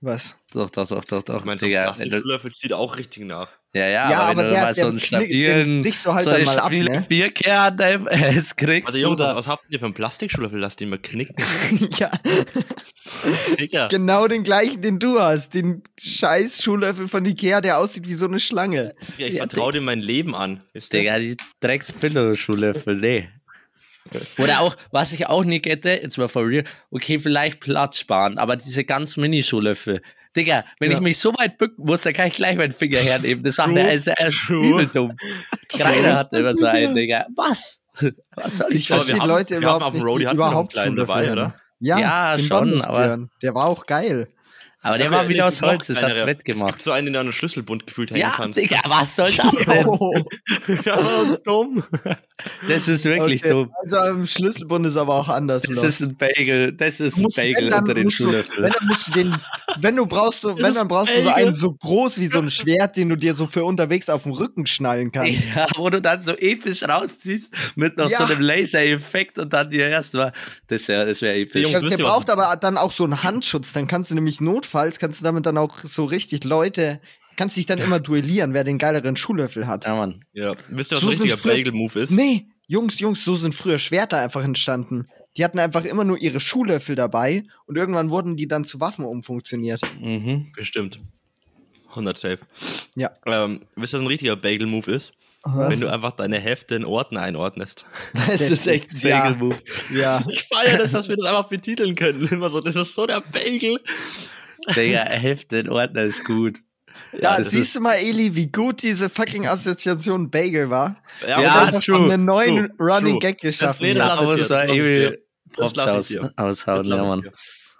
Was? doch, doch, doch, doch, doch. ich meine, so ein du, Plastikschuhlöffel sieht auch richtig nach. ja, ja, Ja, aber, aber wenn du der- mal so einen stabilen, brichst du halt so dann mal ab, ne? Bierkern es kriegst, Also Jungs, was, was habt ihr für einen Plastikschuhlöffel? Lasst den mal knicken. ja, Digga. genau den gleichen, den du hast. Den scheiß Schuhlöffel von Ikea, der aussieht wie so eine Schlange. Ich Ja, vertraue dir mein Leben an. Digga, die Drecks-Pillow-Schuhlöffel, nee. Oder auch, was ich auch nie hätte, jetzt mal for real, okay, vielleicht Platz sparen, aber diese ganz Mini-Schuhlöffel. Digga, wenn Ja. ich mich so weit bücken muss, dann kann ich gleich meinen Finger hernehmen. Das sagt er, ist er ist true. übel dumm. Kreiner hat immer so einen, Digga. Was? Was soll ich Ich das? verstehe haben- Leute wir überhaupt haben auf dem nicht, die überhaupt Schuhlöffel dabei, oder? Ja, Ja, den schon, Bambusbären. Der war auch geil. Aber der Okay, war wieder es aus Holz, das hat's kleinere. Es wettgemacht. gibt so einen, den du an den Schlüsselbund gefühlt hängen Ja, kannst. Digga, was soll das denn? Oh, ja, dumm. Das ist wirklich okay. dumm. Also am Schlüsselbund ist aber auch anders. Das ist ein Bagel, das ist ein Bagel unter den du, wenn, dann musst du den, wenn du brauchst, du, wenn dann brauchst du so einen so groß wie so ein Schwert, den du dir so für unterwegs auf den Rücken schnallen kannst. Ja, wo du dann so episch rausziehst mit noch Ja. so einem Laser-Effekt und dann dir erstmal. Das wäre das wär episch. Jungs, Der, braucht aber dann auch so einen Handschutz. Dann kannst du nämlich notfalls, kannst du damit dann auch so richtig Leute, kannst dich dann immer duellieren, wer den geileren Schuhlöffel hat. Ja, Mann. Ja, wisst ihr, was So ein richtiger Bagel-Move ist? Nee, Jungs, Jungs, so sind früher Schwerter einfach entstanden. Die hatten einfach immer nur ihre Schuhlöffel dabei und irgendwann wurden die dann zu Waffen umfunktioniert. Mhm. Bestimmt. 100 safe. Ja. Ähm, wisst ihr, was ein richtiger Bagel-Move ist? Was? Wenn du einfach deine Hefte in Orten einordnest. Das ist echt ein ja, Bagel-Move. ja. Ich feiere das, dass wir das einfach betiteln können. Immer so, das ist so der Bagel. Digga, Hälfte in Ordner ist gut. Da das siehst du mal, Eli, wie gut diese fucking Assoziation Bagel war. Ja, Ja, true, schon einen neuen true, Running true. Gag geschaffen. das ja. war das. Props aus, aushauen, Das ja, Mann.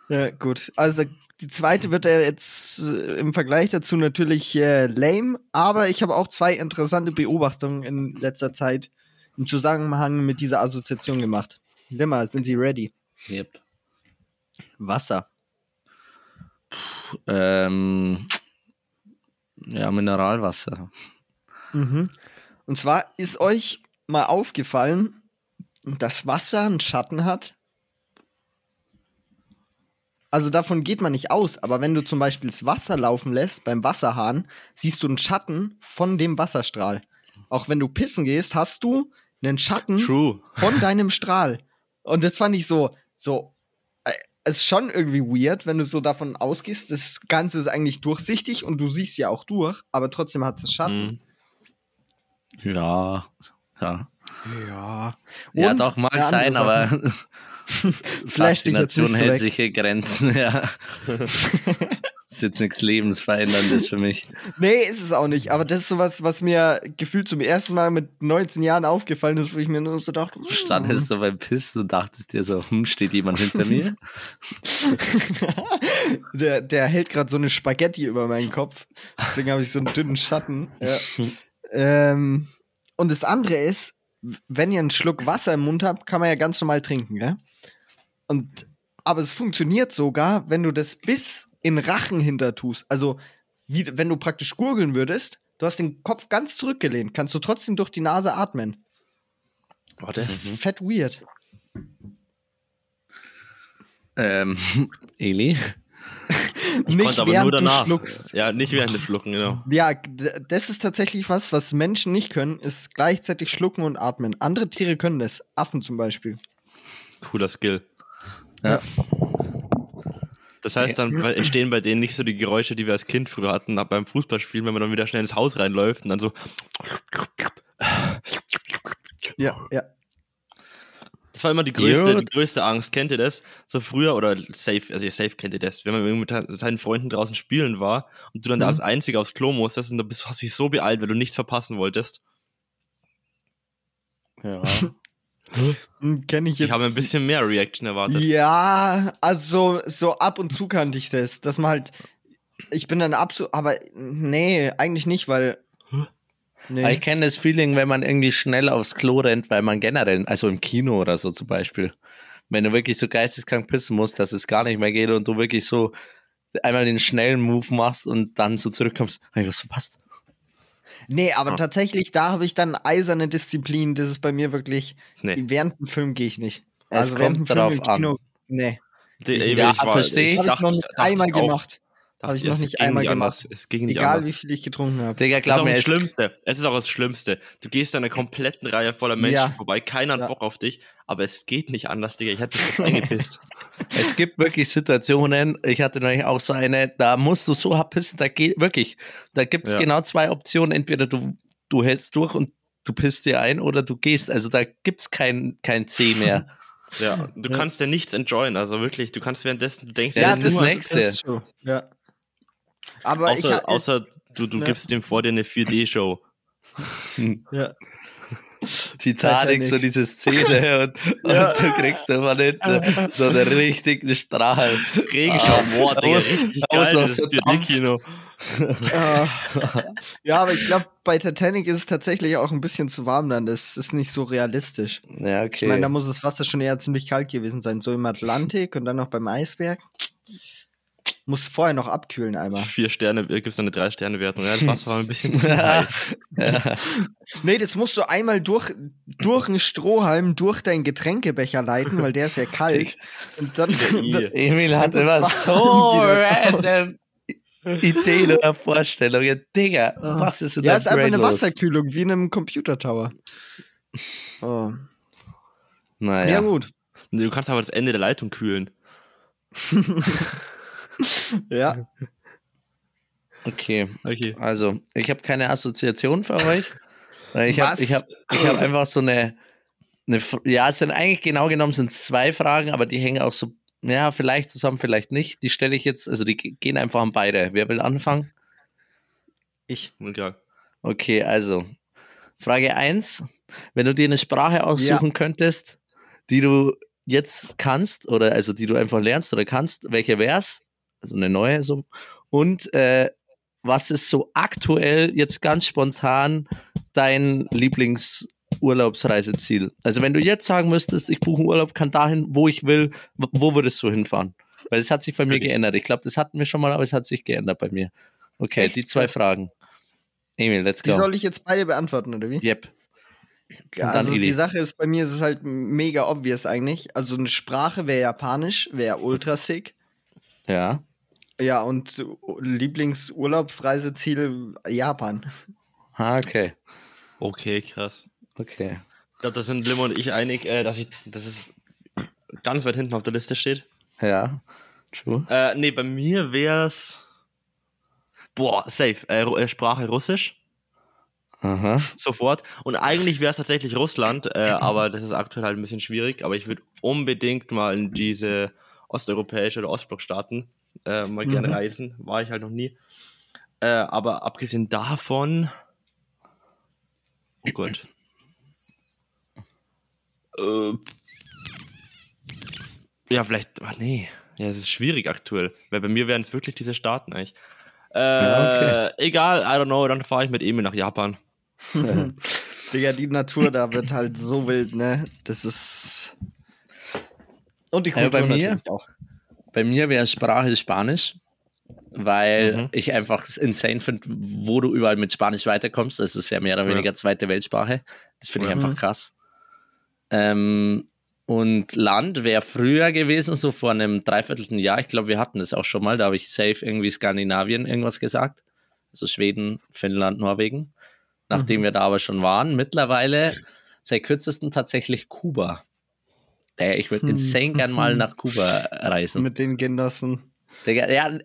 ja, gut. Also die zweite wird ja jetzt äh, im Vergleich dazu natürlich äh, lame, aber ich habe auch zwei interessante Beobachtungen in letzter Zeit im Zusammenhang mit dieser Assoziation gemacht. Limmer, sind Sie ready? Yep. Wasser. Ähm, ja, Mineralwasser. Mhm. Und zwar ist euch mal aufgefallen, dass Wasser einen Schatten hat? Also davon geht man nicht aus, aber wenn du zum Beispiel das Wasser laufen lässt beim Wasserhahn, siehst du einen Schatten von dem Wasserstrahl. Auch wenn du pissen gehst, hast du einen Schatten True. von deinem Strahl. Und das fand ich so, so, ist schon irgendwie weird, wenn du so davon ausgehst, das Ganze ist eigentlich durchsichtig und du siehst ja auch durch, aber trotzdem hat es Schatten. Mhm. Ja, ja. Ja. Ja, Und doch, mag sein, aber Faszination hält sich Grenzen, ja. ist jetzt nichts Lebensveränderndes für mich. Nee, ist es auch nicht. Aber das ist sowas, was mir gefühlt zum ersten Mal mit 19 Jahren aufgefallen ist, wo ich mir nur so dachte, hm. Standest du beim Pissen und dachtest dir so, hm, steht jemand hinter mir? der, der hält gerade so eine Spaghetti über meinen Kopf. Deswegen habe ich so einen dünnen Schatten. Ja. ähm, und das andere ist, wenn ihr einen Schluck Wasser im Mund habt, kann man ja ganz normal trinken, gell? Und aber es funktioniert sogar, wenn du das bis in Rachen hinter tust. Also, wie, wenn du praktisch gurgeln würdest, du hast den Kopf ganz zurückgelehnt, kannst du trotzdem durch die Nase atmen. Warte. Das ist fett weird. ähm, Eli? Ich Nicht konnte aber während nur danach. du schluckst. Ja, nicht während des Schlucken, genau. Ja, das ist tatsächlich was, was Menschen nicht können, ist gleichzeitig schlucken und atmen. Andere Tiere können das. Affen zum Beispiel. Cooler Skill. Ja. Das heißt, dann entstehen bei denen nicht so die Geräusche, die wir als Kind früher hatten, beim Fußballspielen, wenn man dann wieder schnell ins Haus reinläuft und dann so. Ja, ja. Das war immer die größte, die größte Angst. Kennt ihr das? So früher oder safe, also ihr safe kennt ihr das, wenn man mit seinen Freunden draußen spielen war und du dann Mhm. als Einziger aufs Klo musstest und du bist, hast dich so beeilt, weil du nichts verpassen wolltest. Ja. Hm, Kenn ich Ich jetzt. habe ein bisschen mehr Reaction erwartet. Ja, also so ab und zu kannte ich das, dass man halt. Ich bin dann absolut. Aber nee, eigentlich nicht, weil. Nee. Ich kenne das Feeling, wenn man irgendwie schnell aufs Klo rennt, weil man generell, also im Kino oder so zum Beispiel, wenn du wirklich so geisteskrank pissen musst, dass es gar nicht mehr geht und du wirklich so einmal den schnellen Move machst und dann so zurückkommst, hab ich was verpasst. Nee, aber Ah. tatsächlich, da habe ich dann eiserne Disziplin. Das ist bei mir wirklich. Nee. Während dem Film gehe ich nicht. Es also während dem kommt drauf an. Nee. Die- Ja, ich war- versteh ich. Habe ich noch nicht einmal auch, gemacht. Habe ich noch es nicht ging einmal gemacht. Es ging nicht Egal, anders. wie viel ich getrunken habe. Digga, Das ist glaub auch mir, das es, Schlimmste. Es ist auch das Schlimmste. Du gehst an einer kompletten Reihe voller Menschen Ja. vorbei, keiner hat Ja. Bock auf dich, aber es geht nicht anders, Digga. Ich hätte mich eingepisst. es gibt wirklich Situationen, ich hatte neulich auch so eine, da musst du so hart pissen, da geht wirklich, da gibt es Ja. genau zwei Optionen, entweder du, du hältst durch und du pisst dir ein oder du gehst, also da gibt es kein, kein C mehr. Ja, du Ja. kannst ja nichts enjoyen, also wirklich, du kannst währenddessen, du denkst, Ja, ja, das ist das Nächste. ist so. Ja. Aber ich, außer, ha- außer du, du Ja. gibst dem vor dir eine 4D-Show. ja. Titanic, so diese Szene und, und ja. du kriegst immer nicht so einen richtigen Strahl. Regenschirm, ah, Digga, richtig geil, das so Kino. ja, aber ich glaube, bei Titanic ist es tatsächlich auch ein bisschen zu warm dann. Das ist nicht so realistisch. Ja, okay. Ich meine, da muss das Wasser schon eher ziemlich kalt gewesen sein. So im Atlantik und dann noch beim Eisberg. Musst vorher noch abkühlen einmal. Vier Sterne, gibt es eine Drei-Sterne-Wertung. Ja, das Wasser war ein bisschen zu ja. Nee, das musst du einmal durch, durch einen Strohhalm durch deinen Getränkebecher leiten, weil der ist ja kalt. Und dann, Emil hat immer so random Ideen oder Vorstellungen. Digga, oh. was ist denn Ja, ist einfach eine Wasserkühlung, wie in einem Computer-Tower. Oh. Naja. Ja, gut. Du kannst aber das Ende der Leitung kühlen. Ja. Okay. okay. Also, ich habe keine Assoziation für euch. Ich habe ich hab, ich hab einfach so eine, eine. Ja, es sind eigentlich genau genommen sind zwei Fragen, aber die hängen auch so. Ja, vielleicht zusammen, vielleicht nicht. Die stelle ich jetzt, also die gehen einfach an beide. Wer will anfangen? Ich. Ja. Okay, also Frage 1. Wenn du dir eine Sprache aussuchen ja. könntest, die du jetzt kannst, oder also die du einfach lernst oder kannst, welche wär's? Also eine neue so. Und äh, was ist so aktuell jetzt ganz spontan dein Lieblingsurlaubsreiseziel? Also wenn du jetzt sagen müsstest, ich buche einen Urlaub, kann dahin, wo ich will, wo würdest du hinfahren? Weil es hat sich bei mir geändert. Ich glaube, das hatten wir schon mal, aber es hat sich geändert bei mir. Okay, Echt? die zwei Fragen. Emil, let's go. Die soll ich jetzt beide beantworten, oder wie? Yep. Ja, also die Sache ist, bei mir ist es halt mega obvious eigentlich. Also eine Sprache wäre Japanisch, wäre ultra sick. Ja. Ja, und Lieblingsurlaubsreiseziel Japan. Ah, okay. Okay, krass. Okay. Ich glaube, da sind Limmer und ich einig, äh, dass, ich, dass es ganz weit hinten auf der Liste steht. Ja, true. Äh, nee, bei mir wäre es. Boah, safe. Äh, äh, Sprache Russisch. Aha. Sofort. Und eigentlich wäre es tatsächlich Russland, äh, aber das ist aktuell halt ein bisschen schwierig. Aber ich würde unbedingt mal in diese osteuropäische oder Ostblockstaaten äh, mal mhm. gerne reisen. War ich halt noch nie. Äh, aber abgesehen davon. Oh Gott. Äh, ja, vielleicht. Ach nee. Ja, es ist schwierig aktuell. Weil bei mir wären es wirklich diese Staaten eigentlich. Äh, ja, okay. Egal, I don't know, dann fahre ich mit Emil nach Japan. Digga, die Natur da wird halt so wild, ne? Das ist. Und die Kultur ja, bei mir, auch. Bei mir wäre Sprache Spanisch, weil mhm. ich einfach insane finde, wo du überall mit Spanisch weiterkommst. Das ist ja mehr oder weniger zweite Weltsprache. Das finde ich mhm. einfach krass. Ähm, und Land wäre früher gewesen, so vor einem dreiviertelten Jahr. Ich glaube, wir hatten das auch schon mal. Da habe ich safe irgendwie Skandinavien irgendwas gesagt. Also Schweden, Finnland, Norwegen. Nachdem mhm. wir da aber schon waren. Mittlerweile seit kürzesten tatsächlich Kuba. Ey, ich würde hm. insane gern mal nach Kuba reisen. Mit den Genossen. Ja,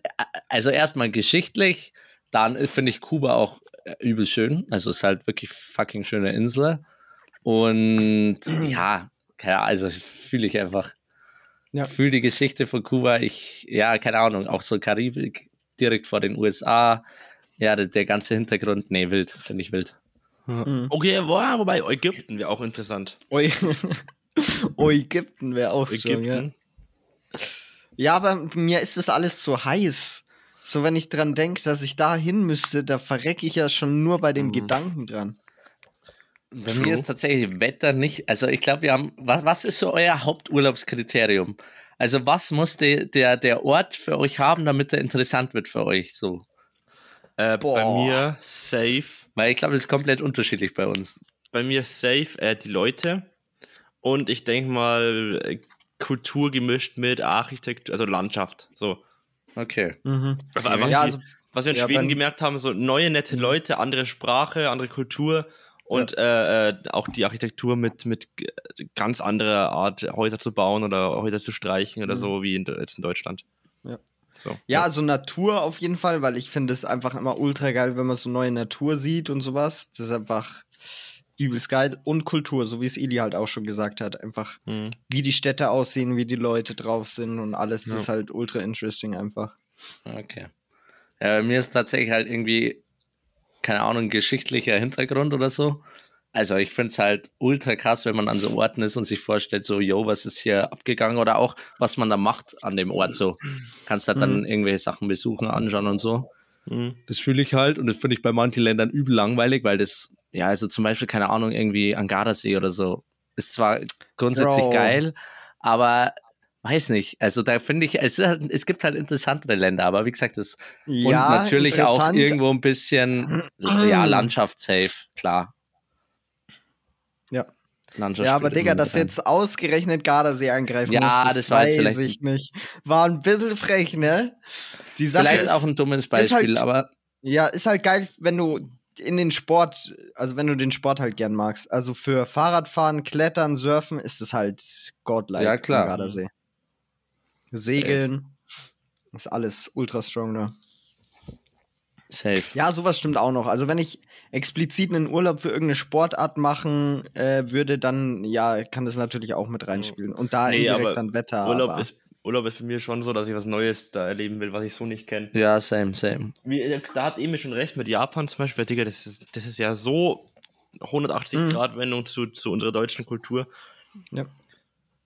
also erstmal geschichtlich, dann finde ich Kuba auch äh, übel schön. Also es ist halt wirklich fucking schöne Insel. Und ja, also fühle ich einfach. Ja. Fühle die Geschichte von Kuba. Ich, ja, keine Ahnung, auch so Karibik, direkt vor den USA. Ja, der, der ganze Hintergrund, nee, wild, finde ich wild. Mhm. Okay, wobei Ägypten wäre auch interessant. oh, Ägypten wäre auch Ägypten. Schon, ja. ja, aber mir ist das alles zu heiß. So, wenn ich dran denke, dass ich da hin müsste, da verrecke ich ja schon nur bei dem mhm. Gedanken dran. Bei True. mir ist tatsächlich Wetter nicht. Also, ich glaube, wir haben. Was, was ist so euer Haupturlaubskriterium? Also, was muss de, der, der Ort für euch haben, damit er interessant wird für euch? So. Äh, bei mir safe. Weil ich glaube, das ist komplett unterschiedlich bei uns. Bei mir safe äh, die Leute und ich denke mal Kultur gemischt mit Architektur, also Landschaft. So. Okay. Mhm. Also ja, die, also, was wir in ja, Schweden gemerkt haben, so neue, nette Leute, andere Sprache, andere Kultur und ja. äh, äh auch die Architektur mit, mit ganz anderer Art, Häuser zu bauen oder Häuser zu streichen oder mhm. so, wie in, jetzt in Deutschland. Ja. So. Ja, also Natur auf jeden Fall, weil ich finde es einfach immer ultra geil, wenn man so neue Natur sieht und sowas. Das ist einfach übelst geil. Und Kultur, so wie es Eli halt auch schon gesagt hat. Einfach, mhm. wie die Städte aussehen, wie die Leute drauf sind und alles. Ja. ist halt ultra interesting einfach. Okay. Ja, mir ist tatsächlich halt irgendwie, keine Ahnung, geschichtlicher Hintergrund oder so. also ich finde es halt ultra krass, wenn man an so Orten ist und sich vorstellt, so, yo, was ist hier abgegangen oder auch, was man da macht an dem Ort. So, kannst halt dann Mhm. irgendwelche Sachen besuchen, anschauen und so. Mhm. Das fühle ich halt und das finde ich bei manchen Ländern übel langweilig, weil das, ja, also zum Beispiel, keine Ahnung, irgendwie an Gardasee oder so, ist zwar grundsätzlich Bro. geil, aber weiß nicht. Also da finde ich, es, halt, es gibt halt interessantere Länder, aber wie gesagt, das und natürlich auch irgendwo ein bisschen, ja, Landschaftssafe, klar. Ja. Landschaft Ja, aber Digga, dass jetzt ausgerechnet Gardasee angreifen Ja, muss, das jetzt weiß vielleicht- ich nicht. War ein bisschen frech, ne? Die Sache Vielleicht ist, auch ein dummes halt- Beispiel, aber ja, ist halt geil, wenn du in den Sport, also wenn du den Sport halt gern magst. Also für Fahrradfahren, Klettern, Surfen ist es halt godlike Ja, klar. am Gardasee. Segeln ist alles ultra strong da. safe. Ja, sowas stimmt auch noch. Also wenn ich explizit einen Urlaub für irgendeine Sportart machen äh, würde, dann ja, kann das natürlich auch mit reinspielen. Und da Nee, indirekt dann Wetter. Urlaub, aber, ist, Urlaub ist bei mir schon so, dass ich was Neues da erleben will, was ich so nicht kenne. Ja, same, same. Wie, äh, da hat Emil schon recht mit Japan zum Beispiel, weil, Digga, das ist, das ist ja so 180 Mhm. Grad Wendung zu, zu unserer deutschen Kultur. Ja.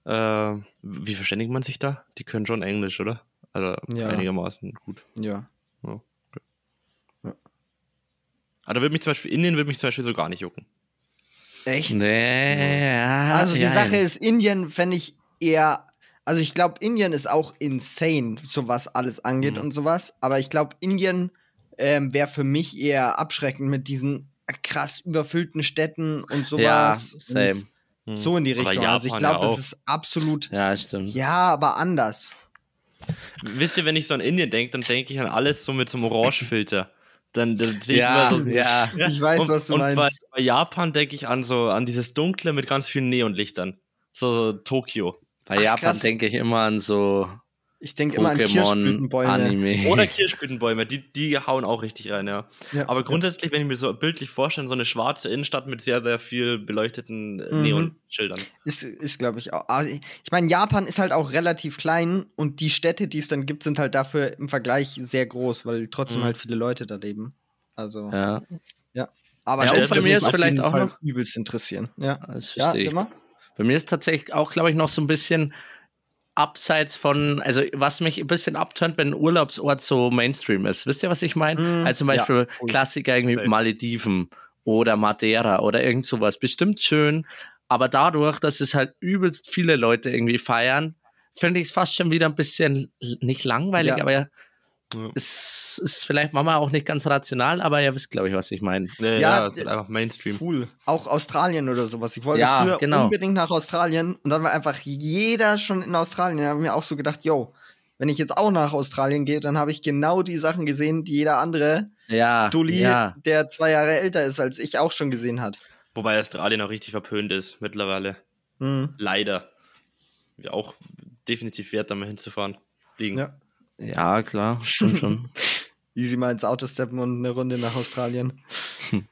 Äh, wie verständigt man sich da? Die können schon Englisch, oder? Also Ja. einigermaßen gut. ja. Aber da würde mich zum Beispiel, Indien würde mich zum Beispiel so gar nicht jucken. Echt? Nee, ja, Also die ja. Sache ist, Indien fände ich eher. Also ich glaube, Indien ist auch insane, so was alles angeht Mhm. und sowas. Aber ich glaube, Indien ähm, wäre für mich eher abschreckend mit diesen krass überfüllten Städten und Ja, sowas. same. Hm. So in die Richtung. also ich glaube, ja das ist absolut. Ja, stimmt. Ja, aber anders. Wisst ihr, wenn ich so an Indien denke, dann denke ich an alles so mit so einem Orangefilter. Dann, dann sehe ich Ja, immer so. ja. Ich weiß, und, was du und meinst. Bei, bei Japan denke ich an so an dieses Dunkle mit ganz vielen Neonlichtern. So, so Tokio. Bei Japan krass. denke ich immer an so Ich denke immer an Pokémon, Kirschblütenbäume. Anime. Oder Kirschblütenbäume, die, die hauen auch richtig rein, ja. Ja, Aber ja. grundsätzlich, wenn ich mir so bildlich vorstelle, so eine schwarze Innenstadt mit sehr, sehr viel beleuchteten äh, Mhm. Neonschildern. Ist, ist glaube ich, auch. Also ich ich meine, Japan ist halt auch relativ klein und die Städte, die es dann gibt, sind halt dafür im Vergleich sehr groß, weil trotzdem Mhm. halt viele Leute da leben. Also, Ja, aber Ja, das würde mir mich auf vielleicht auch Fall noch- übelst interessieren. Ja, das ja verstehe ich. immer. Bei mir ist tatsächlich auch, glaube ich, noch so ein bisschen abseits von, also was mich ein bisschen abtönt, wenn ein Urlaubsort so Mainstream ist. Wisst ihr, was ich meine? Mm, also zum ja, Beispiel voll. Klassiker irgendwie Safe. Malediven oder Madeira oder irgend sowas. Bestimmt schön, aber dadurch, dass es halt übelst viele Leute irgendwie feiern, finde ich es fast schon wieder ein bisschen nicht langweilig, Ja. aber ja, Ja. es ist vielleicht manchmal auch nicht ganz rational, aber ihr wisst, glaube ich, was ich meine. Ja, Ja, ja, einfach Mainstream. Cool. Auch Australien oder sowas. Ich wollte Ja, früher genau. unbedingt nach Australien und dann war einfach jeder schon in Australien. Da habe ich mir auch so gedacht, yo, wenn ich jetzt auch nach Australien gehe, dann habe ich genau die Sachen gesehen, die jeder andere Ja, Dulli, ja. der zwei Jahre älter ist als ich, auch schon gesehen hat. Wobei Australien auch richtig verpönt ist mittlerweile. Mhm. Leider. Ja, auch definitiv wert, da mal hinzufahren. Fliegen. Ja. Ja, klar, stimmt schon. Easy mal ins Auto steppen und eine Runde nach Australien.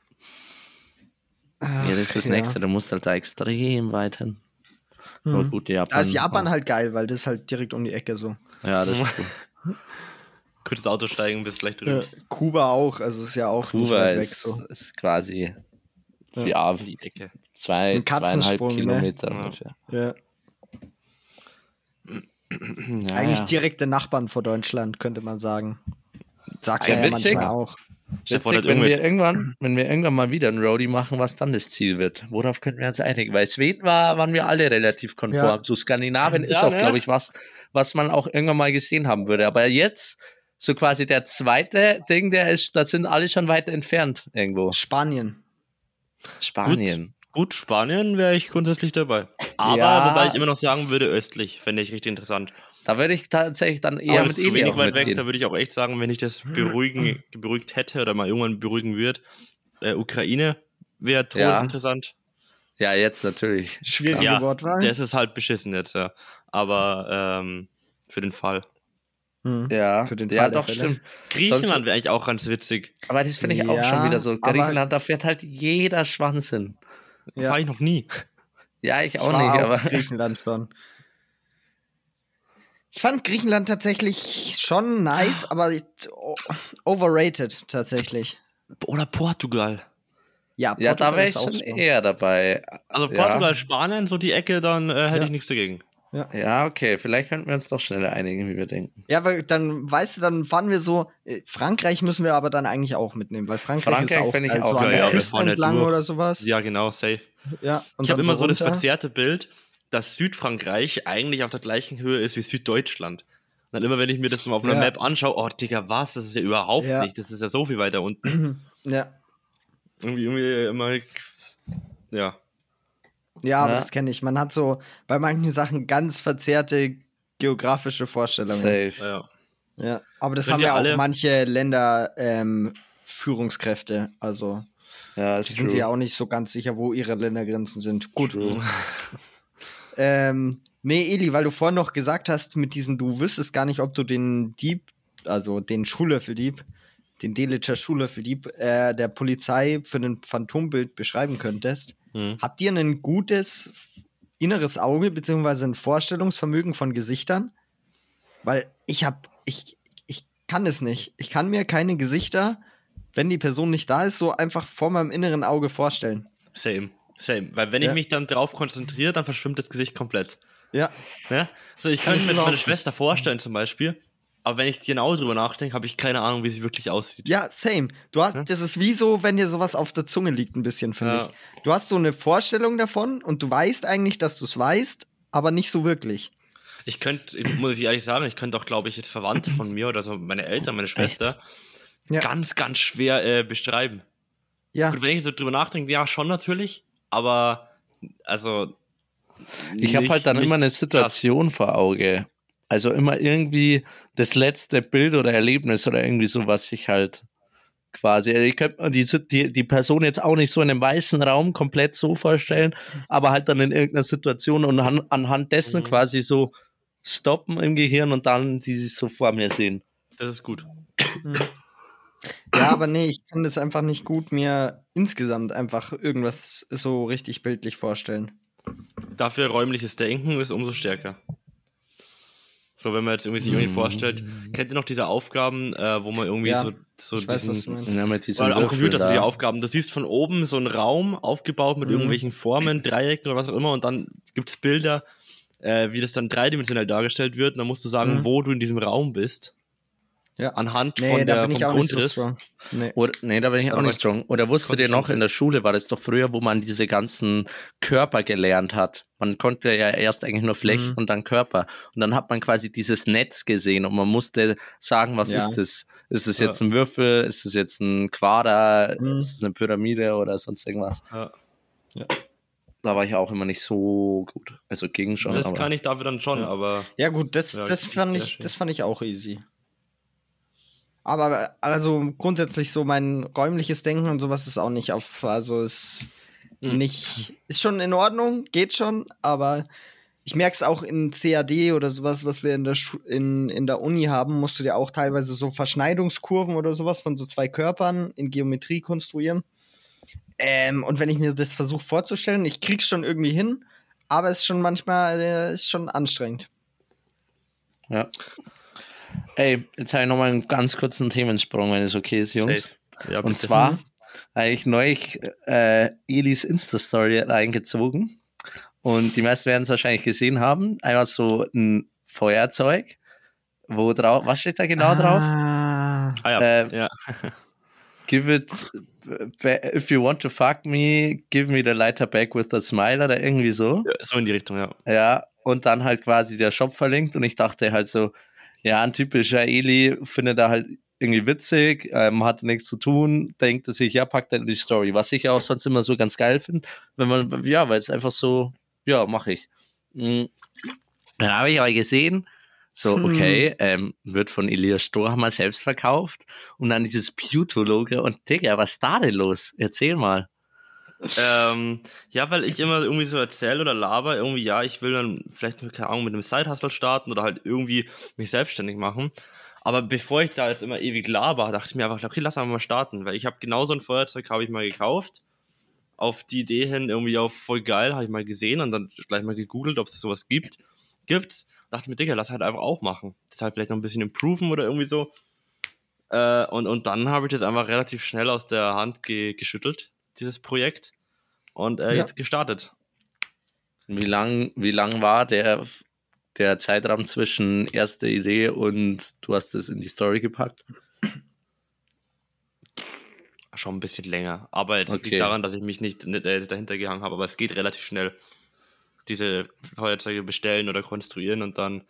Ja, das ist das Ach, nächste. Du musst halt da extrem weit hin. Aber Mhm. gut, Japan. Da ist Japan halt geil, weil das ist halt direkt um die Ecke so. Ja, das ist gut. Kurzes Auto steigen, bist gleich drüben. Äh, Kuba auch, also es ist ja auch nicht Kuba weit weg ist, so. ist quasi Ja. ja, Die Ecke. zwei, Ein zweieinhalb Katzensprung, ne? Kilometer Ja. Ja. Eigentlich ja. direkte Nachbarn vor Deutschland, könnte man sagen. Sagt Ja, man ja witzig. manchmal auch. Witzig, wenn wir, irgendwann, wenn wir irgendwann mal wieder ein Roadie machen, was dann das Ziel wird. Worauf könnten wir uns einigen? Weil Schweden war, waren wir alle relativ konform. Ja. So Skandinavien ist Ja, auch, ne? glaube ich, was, was man auch irgendwann mal gesehen haben würde. Aber jetzt, so quasi der zweite Ding, der ist, da sind alle schon weiter entfernt irgendwo. Spanien. Spanien. Gut, Spanien wäre ich grundsätzlich dabei. Aber Ja. wobei ich immer noch sagen würde, östlich fände ich richtig interessant. Da würde ich tatsächlich dann eher Aber mit zu wenig auch weit weg, da würde ich auch echt sagen, wenn ich das beruhigen, beruhigt hätte oder mal irgendwann beruhigen wird, äh, Ukraine wäre Ja. interessant. Ja, jetzt natürlich. Schwierige Ja, Wortwahl. Das ist halt beschissen jetzt, ja. Aber ähm, für den Fall. Hm. Ja, Für den ja Fall der doch, Fälle. stimmt. Griechenland wäre eigentlich auch ganz witzig. Aber das finde ich auch Ja, schon wieder so. Griechenland, da fährt halt jeder Schwanz hin. Ja. War ich noch nie. Ja, ich Ich auch war nicht, auf aber. Griechenland schon. Ich fand Griechenland tatsächlich schon nice, aber overrated tatsächlich. Oder Portugal. Ja, Ja, da wäre ich ist auch schon eher dabei. Also Ja. Portugal, Spanien, so die Ecke, dann äh, hätte Ja. ich nichts dagegen. Ja, okay, vielleicht könnten wir uns doch schneller einigen, wie wir denken. Ja, weil dann, weißt du, dann fahren wir so, äh, Frankreich müssen wir aber dann eigentlich auch mitnehmen, weil Frankreich, Frankreich ist auch, ich geil, auch so an geil, der Küste nicht entlang oder sowas. Ja, genau, safe. Ja, und Ich habe immer so das runter. verzerrte Bild, dass Südfrankreich eigentlich auf der gleichen Höhe ist wie Süddeutschland. Und dann immer, wenn ich mir das mal auf einer Ja. Map anschaue, oh Digga, was? Das ist ja überhaupt Ja. nicht. Das ist ja so viel weiter unten. Ja, Irgendwie, irgendwie immer. Ja. Ja, aber Ja. das kenne ich. Man hat so bei manchen Sachen ganz verzerrte geografische Vorstellungen. Safe. ja. Ja, aber das Sind haben ja auch alle- manche Länder ähm, Führungskräfte. Also, Ja, die sind sich ja auch nicht so ganz sicher, wo ihre Ländergrenzen sind. Gut. Ähm, nee, Eli, weil du vorhin noch gesagt hast, mit diesem, du wüsstest gar nicht, ob du den Dieb, also den Schuhlöffeldieb, den Delitscher Schuhlöffeldieb, äh, der Polizei für ein Phantombild beschreiben könntest. Hm. Habt ihr ein gutes inneres Auge beziehungsweise ein Vorstellungsvermögen von Gesichtern? Weil ich hab, ich, ich kann es nicht. Ich kann mir keine Gesichter, wenn die Person nicht da ist, so einfach vor meinem inneren Auge vorstellen. Same. Same. Weil wenn Ja. ich mich dann drauf konzentriere, dann verschwimmt das Gesicht komplett. Ja. Ne? So, ich Kann mir überhaupt meine. Schwester vorstellen zum Beispiel, aber wenn ich genau drüber nachdenke, habe ich keine Ahnung, wie sie wirklich aussieht. Ja, same. Du hast, Ja. das ist wie so, wenn dir sowas auf der Zunge liegt, ein bisschen, finde Ja. ich. Du hast so eine Vorstellung davon und du weißt eigentlich, dass du es weißt, aber nicht so wirklich. Ich könnte, muss ich ehrlich sagen, ich könnte auch, glaube ich, jetzt Verwandte von mir oder so, meine Eltern, meine Schwester, Ja. ganz, ganz schwer äh, beschreiben. Ja. Gut, wenn ich so drüber nachdenke, ja, schon natürlich, aber also. Ich habe halt dann immer eine krass. Situation vor Auge. Also immer irgendwie das letzte Bild oder Erlebnis oder irgendwie so, was ich halt quasi, also ich könnte die, die, die Person jetzt auch nicht so in einem weißen Raum komplett so vorstellen, aber halt dann in irgendeiner Situation und an, anhand dessen Mhm. quasi so stoppen im Gehirn und dann die sich so vor mir sehen. Das ist gut. Ja, aber nee, ich kann das einfach nicht gut mir insgesamt einfach irgendwas so richtig bildlich vorstellen. Dafür räumliches Denken ist umso stärker. So, wenn man jetzt irgendwie sich irgendwie vorstellt, kennt ihr noch diese Aufgaben, äh, wo man irgendwie Ja, so, so ich weiß, was diesen, du meinst. Ja, mit diesen Oder am Würfeln Computer so die Aufgaben. Du siehst von oben so einen Raum aufgebaut mit Mhm. irgendwelchen Formen, Dreiecken oder was auch immer und dann gibt es Bilder, äh, wie das dann dreidimensional dargestellt wird und dann musst du sagen, Mhm. wo du in diesem Raum bist. Ja. Anhand Nee, von da der, bin ich vom auch nicht so Grundriss. strong. Nee. Oder, nee, da bin ich auch Aber nicht ich- strong. Oder wusstet ihr noch, in der Schule war das doch früher, wo man diese ganzen Körper gelernt hat. Man konnte ja erst eigentlich nur Fläche Mhm. und dann Körper. Und dann hat man quasi dieses Netz gesehen und man musste sagen, was Ja. ist das? Ist es Ja. jetzt ein Würfel? Ist es jetzt ein Quader? Mhm. Ist es eine Pyramide oder sonst irgendwas? Ja. Da war ich auch immer nicht so gut. Also ging schon. Das aber kann ich dafür dann schon, Ja. aber Ja, gut, das, Ja, das, fand ich, das fand ich auch easy. Aber also grundsätzlich so mein räumliches Denken und sowas ist auch nicht auf, also ist Mhm. nicht, ist schon in Ordnung, geht schon, aber ich merke es auch in CAD oder sowas, was wir in der, Schu in, in der Uni haben, musst du dir auch teilweise so Verschneidungskurven oder sowas von so zwei Körpern in Geometrie konstruieren. Ähm, und wenn ich mir das versuche vorzustellen, ich krieg's schon irgendwie hin, aber es ist schon manchmal, äh, ist schon anstrengend. Ja. Ey, jetzt habe ich nochmal einen ganz kurzen Themensprung, wenn es okay ist, Jungs. Ja, Und zwar habe ich neulich äh, Elis Insta-Story reingezogen. Und die meisten werden es wahrscheinlich gesehen haben. Einmal so ein Feuerzeug. Wo drauf, was steht da genau drauf? Ah, Ah, ja. äh, ja. Give it, if you want to fuck me, give me the lighter back with a smile oder irgendwie so. So in die Richtung, ja. Ja, und dann halt quasi der Shop verlinkt und ich dachte halt so, ja, ein typischer Eli findet er halt irgendwie witzig, ähm, hat nichts zu tun, denkt sich, ja, packt er in die Story, was ich ja auch sonst immer so ganz geil finde, wenn man, ja, weil es einfach so, ja, mache ich. Mhm. Dann habe ich aber gesehen, so, Hm. okay, ähm, wird von Elias Strohhammer selbst verkauft und dann dieses Puto-Logo und Digga, was ist da denn los? Erzähl mal. Ähm, ja, weil ich immer irgendwie so erzähle oder laber, irgendwie, ja, ich will dann vielleicht, keine Ahnung, mit einem Side-Hustle starten oder halt irgendwie mich selbstständig machen. Aber bevor ich da jetzt immer ewig laber, dachte ich mir einfach, okay, lass einfach mal starten, weil ich habe genau so ein Feuerzeug habe ich mal gekauft. Auf die Idee hin, irgendwie auch voll geil, habe ich mal gesehen und dann gleich mal gegoogelt, ob es sowas gibt. Gibt's. Dachte mir, Digga, lass halt einfach auch machen. Das halt vielleicht noch ein bisschen improven oder irgendwie so. Äh, und, und dann habe ich das einfach relativ schnell aus der Hand ge geschüttelt dieses Projekt. Und äh, Ja. jetzt gestartet. Wie lang, wie lang war der, der Zeitraum zwischen erster Idee und du hast es in die Story gepackt? Schon ein bisschen länger. Aber jetzt Okay. liegt daran, dass ich mich nicht, nicht äh, dahinter gehangen habe. Aber es geht relativ schnell. Diese Feuerzeuge bestellen oder konstruieren und dann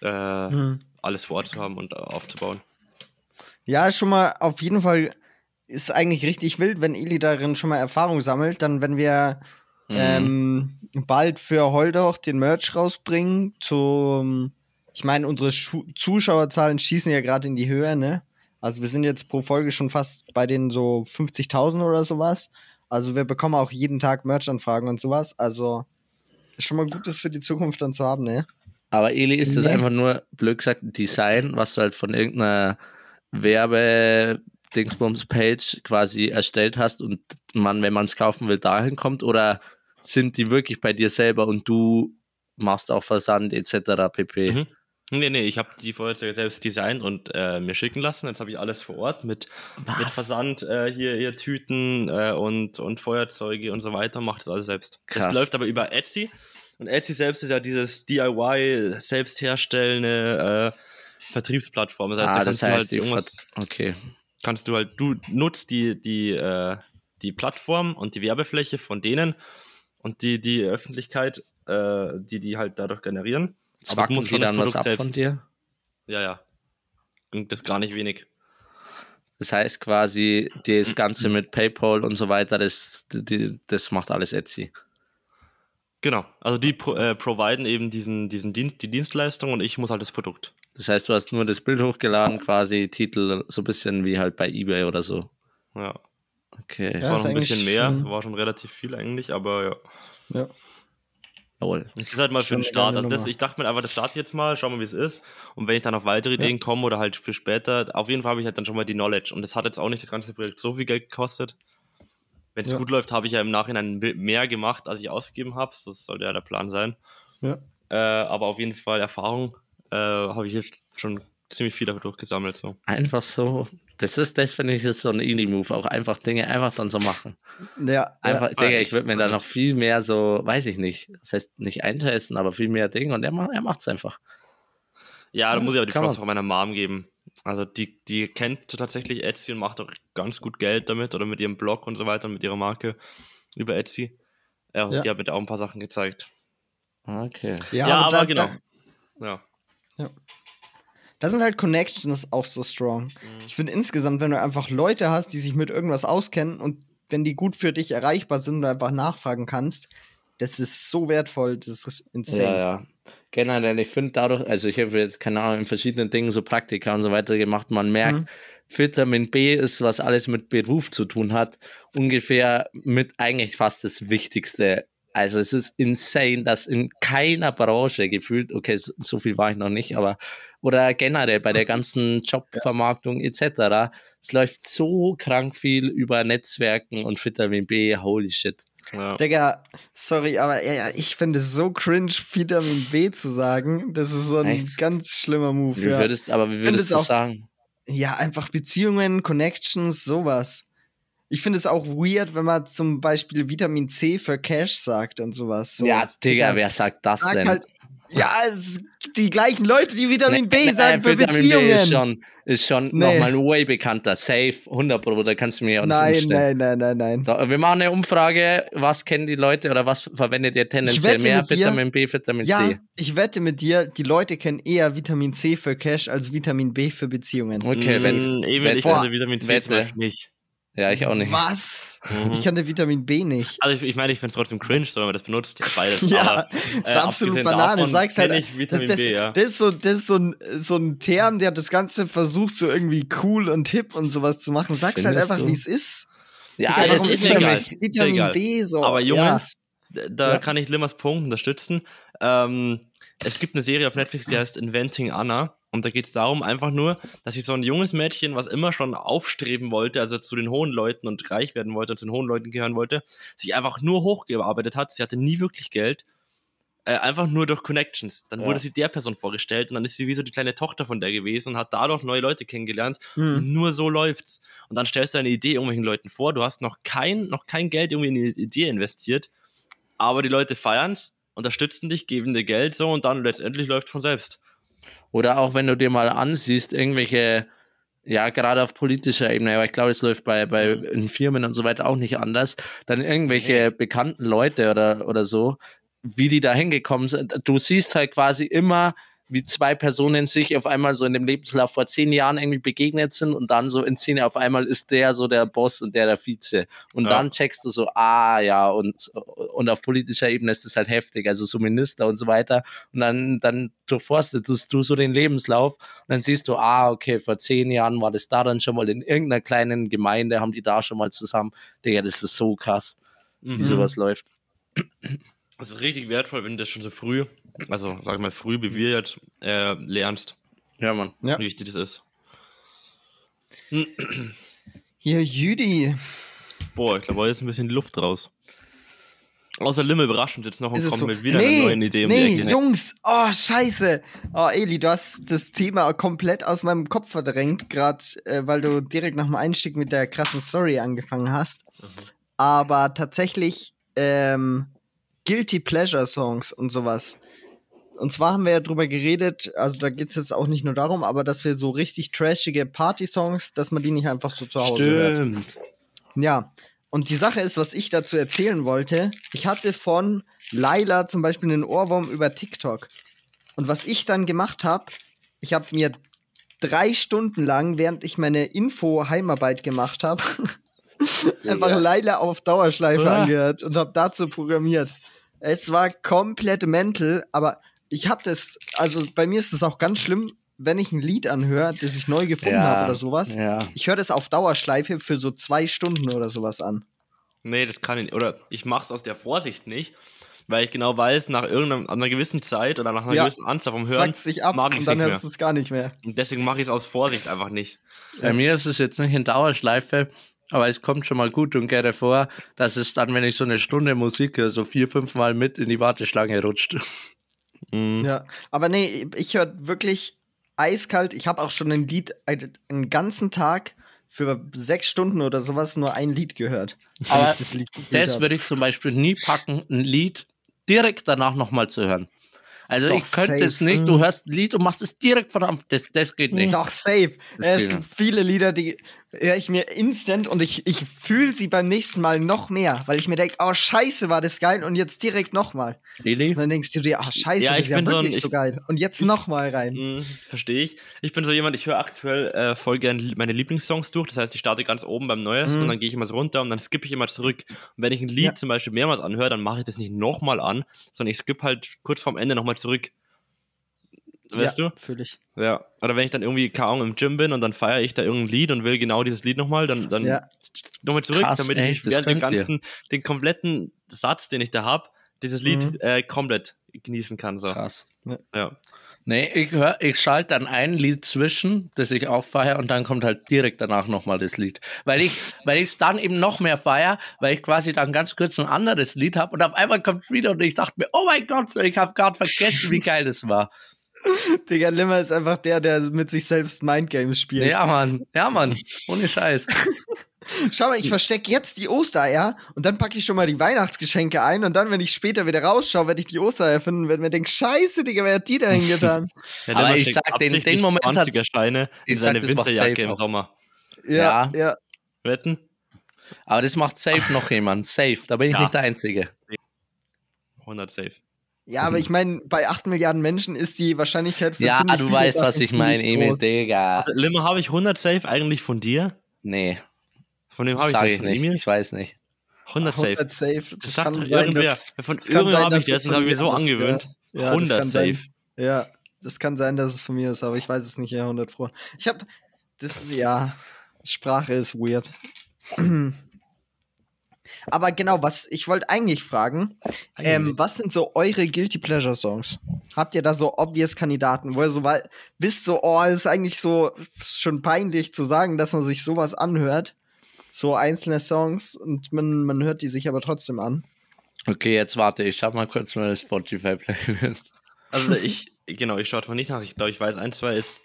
äh, Mhm. alles vor Ort zu haben und äh, aufzubauen. Ja, schon mal auf jeden Fall ist eigentlich richtig wild, wenn Eli darin schon mal Erfahrung sammelt. Dann, wenn wir Mhm. ähm, bald für Holdoch den Merch rausbringen, zum, ich meine, unsere Schu Zuschauerzahlen schießen ja gerade in die Höhe, ne? Also wir sind jetzt pro Folge schon fast bei den so 50.000 oder sowas. Also wir bekommen auch jeden Tag Merch-Anfragen und sowas. Also ist schon mal gut, das für die Zukunft dann zu haben, ne? Aber Eli, ist das Nee. einfach nur, blöd gesagt, ein Design, was du halt von irgendeiner Werbe-Dingsbums-Page quasi erstellt hast und man, wenn man es kaufen will, dahin kommt? Oder sind die wirklich bei dir selber und du machst auch Versand etc. pp? Mhm. Nee, nee, ich habe die Feuerzeuge selbst designt und äh, mir schicken lassen. Jetzt habe ich alles vor Ort mit, mit Versand, äh, hier, hier Tüten äh, und, und Feuerzeuge und so weiter. Macht das alles selbst. Krass. Das läuft aber über Etsy. Und Etsy selbst ist ja dieses DIY, selbst herstellende äh, Vertriebsplattform. Das heißt, ah, da das heißt, halt die irgendwas, Ver- okay. Kannst du halt, du nutzt die, die, äh, die Plattform und die Werbefläche von denen und die, die Öffentlichkeit, äh, die die halt dadurch generieren. Aber du musst schon das dann was Produkt ab von selbst- dir? Ja, ja. Und das gar nicht wenig. Das heißt quasi, das Ganze mit PayPal und so weiter, das, die, das macht alles Etsy. Genau. Also die pro, äh, providen eben diesen, diesen Dienst, die Dienstleistung und ich muss halt das Produkt. Das heißt, du hast nur das Bild hochgeladen, quasi Titel, so ein bisschen wie halt bei Ebay oder so. Ja. Okay. Das Ja, war ist noch ein bisschen mehr, schon- war schon relativ viel eigentlich, aber ja. Ja. Jawohl. Das ist halt mal für den Start. Also das, ich dachte mir einfach, das starte ich jetzt mal, schauen wir, wie es ist. Und wenn ich dann auf weitere Ideen komme oder halt für später, auf jeden Fall habe ich halt dann schon mal die Knowledge. Und das hat jetzt auch nicht das ganze Projekt so viel Geld gekostet. Wenn es Ja. gut läuft, habe ich ja im Nachhinein mehr gemacht, als ich ausgegeben habe. Das sollte ja der Plan sein. Ja. Äh, aber auf jeden Fall Erfahrung äh, habe ich jetzt schon ziemlich viel dadurch gesammelt. So. Einfach so. Das ist, das finde ich, ist so ein Indie-Move. Auch einfach Dinge einfach dann so machen. Ja, Einfach, ja. Digga, ich würde mir da noch viel mehr so, weiß ich nicht. Das heißt, nicht eintesten, aber viel mehr Dinge und er macht er macht's einfach. Ja, da Ja, muss ich aber die Props von meiner Mom geben. Also die, die kennt tatsächlich Etsy und macht auch ganz gut Geld damit oder mit ihrem Blog und so weiter, mit ihrer Marke über Etsy. Ja, und Ja. die hat mir da auch ein paar Sachen gezeigt. Okay. Ja, Ja, aber aber da, genau. Da, Ja. Da sind halt Connections auch so strong. Ich finde insgesamt, wenn du einfach Leute hast, die sich mit irgendwas auskennen und wenn die gut für dich erreichbar sind und du einfach nachfragen kannst, das ist so wertvoll, das ist insane. Ja, ja. Generell, ich finde dadurch, also ich habe jetzt, keine Ahnung, in verschiedenen Dingen so Praktika und so weiter gemacht, man merkt, Mhm. Vitamin B ist, was alles mit Beruf zu tun hat, ungefähr mit eigentlich fast das Wichtigste. Also es ist insane, dass in keiner Branche gefühlt, okay, so, so viel war ich noch nicht, aber oder generell bei der ganzen Jobvermarktung etc. Es läuft so krank viel über Netzwerken und Vitamin B, holy shit. ja. Digga, sorry, aber ja, ja, ich finde es so cringe, Vitamin B zu sagen. Das ist so ein Echt? ganz schlimmer Move. Wie Ja. würdest, aber wie würdest es du sagen? ja, einfach Beziehungen, Connections, sowas. Ich finde es auch weird, wenn man zum Beispiel Vitamin C für Cash sagt und sowas. So, ja, Digga, wer sagt das sagt denn? Halt, ja, die gleichen Leute, die Vitamin B Nee, sagen für Vitamin Beziehungen. B ist schon, ist schon Nee. nochmal way bekannter. Safe, 100 Pro, da kannst du mir auch nein, nicht nein, nein, nein, nein. So, wir machen eine Umfrage, was kennen die Leute oder was verwendet ihr tendenziell wette mehr? dir- Vitamin B, Vitamin Ja, C? ich wette mit dir, die Leute kennen eher Vitamin C für Cash als Vitamin B für Beziehungen. Okay, wenn, Mm, ich Boah, kannte Vitamin C Wette. nicht. Ja, ich auch nicht. Was? Mhm. Ich kannte Vitamin B nicht. Also ich, ich meine, ich finde es trotzdem cringe, so, wenn man das benutzt. Ja, beides. Ja, aber, das ist äh, absolut Banane. Sag's halt. ich Vitamin das, B, ja. das ist, so, das ist so, ein, so ein Term, der das Ganze versucht, so irgendwie cool und hip und sowas zu machen. Sag's halt Findest einfach, du? wie es ist. Ja, Digga, das ist egal. Vitamin egal. B so. Aber ja. Jungs, d- da Ja. kann ich Limmers Punkt unterstützen. Ähm, es gibt eine Serie auf Netflix, die heißt Inventing Anna. Und da geht es darum, einfach nur, dass sich so ein junges Mädchen, was immer schon aufstreben wollte, also zu den hohen Leuten und reich werden wollte und zu den hohen Leuten gehören wollte, sich einfach nur hochgearbeitet hat. Sie hatte nie wirklich Geld. äh, einfach nur durch Connections. Dann Ja. wurde sie der Person vorgestellt und dann ist sie wie so die kleine Tochter von der gewesen und hat dadurch neue Leute kennengelernt. Und Hm. nur so läuft's. Und dann stellst du eine Idee irgendwelchen Leuten vor. Du hast noch kein, noch kein Geld irgendwie in die Idee investiert, aber die Leute feiern's, unterstützen dich, geben dir Geld so und dann letztendlich läuft von selbst. Oder auch wenn du dir mal ansiehst, irgendwelche, ja, gerade auf politischer Ebene, aber ich glaube, es läuft bei, bei in Firmen und so weiter auch nicht anders, dann irgendwelche bekannten Leute oder, oder so, wie die da hingekommen sind. Du siehst halt quasi immer, wie zwei Personen sich auf einmal so in dem Lebenslauf vor zehn Jahren irgendwie begegnet sind und dann so in Szene auf einmal ist der so der Boss und der der Vize. Und Ja. dann checkst du so, ah ja, und, und auf politischer Ebene ist das halt heftig, also so Minister und so weiter. Und dann, dann durchforstest du so den Lebenslauf und dann siehst du, ah, okay, vor zehn Jahren war das da dann schon mal in irgendeiner kleinen Gemeinde, haben die da schon mal zusammen. Digga, das ist so krass, wie Mhm. sowas läuft. Das ist richtig wertvoll, wenn du das schon so früh, also sag ich mal früh, wie wir jetzt, äh, lernst, Ja, Mann. Ja. wie wichtig das ist. Hier, Jüdi. Boah, ich glaube, heute ist ein bisschen Luft raus. Außer Limme überrascht uns jetzt noch und kommt so? mit wieder nee, einer neuen Idee um nee. Jungs, oh, scheiße. Oh, Eli, du hast das Thema komplett aus meinem Kopf verdrängt, gerade äh, weil du direkt nach dem Einstieg mit der krassen Story angefangen hast. Aber tatsächlich ähm, Guilty Pleasure Songs und sowas. Und zwar haben wir ja drüber geredet, also da geht es jetzt auch nicht nur darum, aber dass wir so richtig trashige Party-Songs, dass man die nicht einfach so zu Hause hört. Stimmt. Ja, und die Sache ist, was ich dazu erzählen wollte, ich hatte von Laila zum Beispiel einen Ohrwurm über TikTok. Und was ich dann gemacht habe, ich habe mir drei Stunden lang, während ich meine Info-Heimarbeit gemacht habe, einfach Laila auf Dauerschleife Ah. angehört und habe dazu programmiert. Es war komplett mental, aber ich habe das, also bei mir ist es auch ganz schlimm, wenn ich ein Lied anhöre, das ich neu gefunden habe oder sowas. Ja. Ich höre das auf Dauerschleife für so zwei Stunden oder sowas an. Nee, das kann ich nicht. Oder ich mache es aus der Vorsicht nicht, weil ich genau weiß, nach irgendeiner einer gewissen Zeit oder nach einer Ja. gewissen Anzahl vom Hören sich ab mag ich und dann hörst du es gar nicht mehr. Und deswegen mache ich es aus Vorsicht einfach nicht. Bei mir ist es jetzt nicht in Dauerschleife, aber es kommt schon mal gut und gerne vor, dass es dann, wenn ich so eine Stunde Musik höre, so vier, fünf Mal mit in die Warteschlange rutscht. Mhm. Ja, aber nee, ich höre wirklich eiskalt. Ich habe auch schon ein Lied einen, ganzen Tag für sechs Stunden oder sowas nur ein Lied gehört. Aber das Lied Das würde ich zum Beispiel nie packen, ein Lied direkt danach nochmal zu hören. Also Doch, ich könnte safe. es nicht, du hörst ein Lied und machst es direkt verdammt, das, das geht nicht. Doch, safe. Das es gibt viele Lieder, die höre ich mir instant und ich, ich fühle sie beim nächsten Mal noch mehr, weil ich mir denke, oh, scheiße, war das geil und jetzt direkt nochmal. Lili? Und dann denkst du dir, oh, scheiße, Ja, das ich ist ja bin so ein- wirklich so ich- geil. Und jetzt nochmal rein. Mhm, Verstehe ich. Ich bin so jemand, ich höre aktuell äh, voll gern meine Lieblingssongs durch. Das heißt, ich starte ganz oben beim Neuesten Mhm. und dann gehe ich immer so runter und dann skippe ich immer zurück. Und wenn ich ein Lied Ja. zum Beispiel mehrmals anhöre, dann mache ich das nicht nochmal an, sondern ich skippe halt kurz vorm Ende nochmal zurück. Weißt ja, du? Fühl ich. Ja. Oder wenn ich dann irgendwie, keine Ahnung, im Gym bin und dann feiere ich da irgendein Lied und will genau dieses Lied nochmal, dann, dann Ja. nochmal zurück, Krass, damit ich mich das während dem ganzen, den kompletten Satz, den ich da habe, dieses Lied Mhm. äh, komplett genießen kann. So. Krass. Ja. Nee, ich hör, ich schalte dann ein Lied zwischen, das ich auch feiere, und dann kommt halt direkt danach nochmal das Lied. Weil ich, weil ich es dann eben noch mehr feiere, weil ich quasi dann ganz kurz ein anderes Lied habe und auf einmal kommt wieder und ich dachte mir, oh mein Gott, ich habe gerade vergessen, wie geil das war. Digga, Limmer ist einfach der, der mit sich selbst Mindgames spielt. Ja, Mann, ja, Mann, ohne Scheiß. Schau mal, ich verstecke jetzt die Ostereier und dann packe ich schon mal die Weihnachtsgeschenke ein und dann, wenn ich später wieder rausschaue, werde ich die Ostereier finden und werde mir denken, scheiße, Digga, wer hat die da hingetan? Ja, Aber ich sag, den- den Moment 20er hat's- Scheine in ich sag, seine macht Winterjacke im. Sommer. ja, Ja. ja. Wetten? Aber das macht safe noch jemand. Safe. Da bin ich Ja. nicht der Einzige. 100 safe. Ja, aber ich meine, bei 8 Milliarden Menschen ist die Wahrscheinlichkeit für Ja, ziemlich du viele weißt, was Sachen ich meine, ziemlich Emil, groß. Digga. Also, Limmer, habe ich 100 safe eigentlich von dir? Nee, Von dem habe ich sag das ich von nicht. Emil? Ich weiß nicht. 100 safe. 100 safe. Das Das sagt kann sein, irgendwer. dass, Von das kann irgendwann sein, habe ich dass das es und habe von ich mir so ist, angewöhnt. ja. Ja, das 100 kann sein. safe. Ja, das kann sein, dass es von mir ist, aber ich weiß es nicht, ja, 100 Pro. Ich habe, das ist, ja, Sprache ist weird. Aber genau, was ich wollte eigentlich fragen, ähm, was sind so eure Guilty Pleasure Songs? Habt ihr da so obvious Kandidaten, wo ihr so weil, wisst so, oh, es ist eigentlich so schon peinlich zu sagen, dass man sich sowas anhört, so einzelne Songs und man, man hört die sich aber trotzdem an. Okay, jetzt warte, ich schau mal kurz meine Spotify-Playlist. Also ich, genau, ich schaue einfach nicht nach. Ich glaube, ich weiß, ein, zwei ist,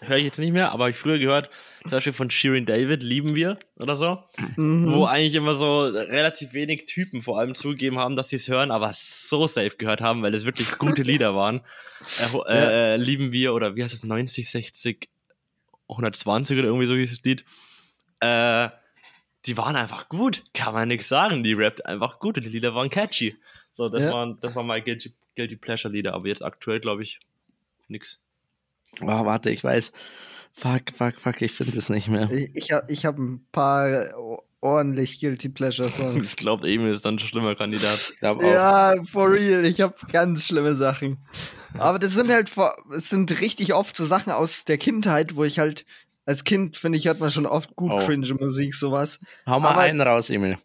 höre ich jetzt nicht mehr, aber habe ich früher gehört, zum Beispiel von Shirin David, Lieben wir oder so, Mhm. wo eigentlich immer so relativ wenig Typen vor allem zugegeben haben, dass sie es hören, aber so safe gehört haben, weil es wirklich gute Lieder waren. Äh, äh, äh, Lieben wir oder wie heißt es, 90, 60, 120 oder irgendwie so hieß das Lied. Äh, die waren einfach gut, kann man nichts sagen. Die rappt einfach gut und die Lieder waren catchy. So, das Ja. waren, das waren mal Guilty, Guilty Pleasure Lieder, aber jetzt aktuell glaube ich nix. Oh, warte, ich weiß. Fuck, fuck, fuck, ich finde es nicht mehr. Ich, ich habe ich hab ein paar ordentlich Guilty Pleasure Songs. Das glaubt Emil ist dann ein schlimmer Kandidat. Ich glaube Ja, for real. Ich habe ganz schlimme Sachen. Aber das sind halt, es sind richtig oft so Sachen aus der Kindheit, wo ich halt als Kind finde ich hört man schon oft gut Oh. cringe Musik sowas. Hau mal aber- einen raus, Emil.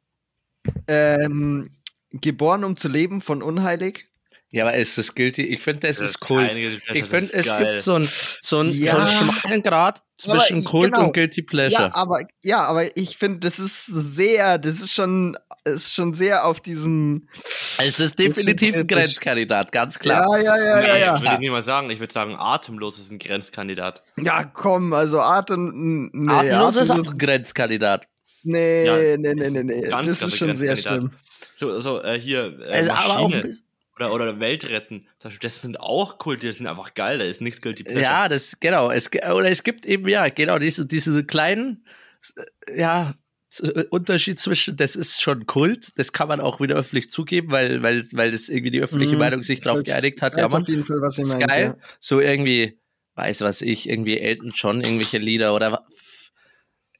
Ähm, Geboren um zu leben von Unheilig. Ja, aber ist das guilty? Ich finde, das, Das ist ist Kult. Ich finde, ist es geil. gibt so einen so ein, so Ja. einen schmalen Grad Aber zwischen ich- Kult genau. und Guilty Pleasure. Ja, aber ja, aber ich finde, das ist sehr, das ist schon, ist schon sehr auf diesem. es ist ist definitiv ein. Grenzkandidat, ganz klar. Ja, ja, ja, ja, Nee, ja. Das würde ich nicht mal sagen. Ich würde sagen, atemlos ist ein Grenzkandidat. Ja, komm, also Atem. Nee, Atemlos ist auch Atemlos ein Grenzkandidat. Nee, Ja, nee, nee, ist nee, nee. ganz Das ist schon sehr schlimm. So, so äh, hier, äh, Also, aber auch ein oder, oder. Zum Beispiel, Das sind auch Kult, die sind einfach geil. Da ist nichts Guilty Pleasure. Ja, das, genau. Es, oder es gibt eben, ja, genau, diese, diese kleinen, ja, äh, Unterschied zwischen, das ist schon Kult, das kann man auch wieder öffentlich zugeben, weil, weil, weil das irgendwie die öffentliche Mhm. Meinung sich darauf geeinigt hat. Ich Ja, weiß man, auf jeden Fall, was ihr meint. geil. So irgendwie, weiß was ich, irgendwie Elton John, irgendwelche Lieder oder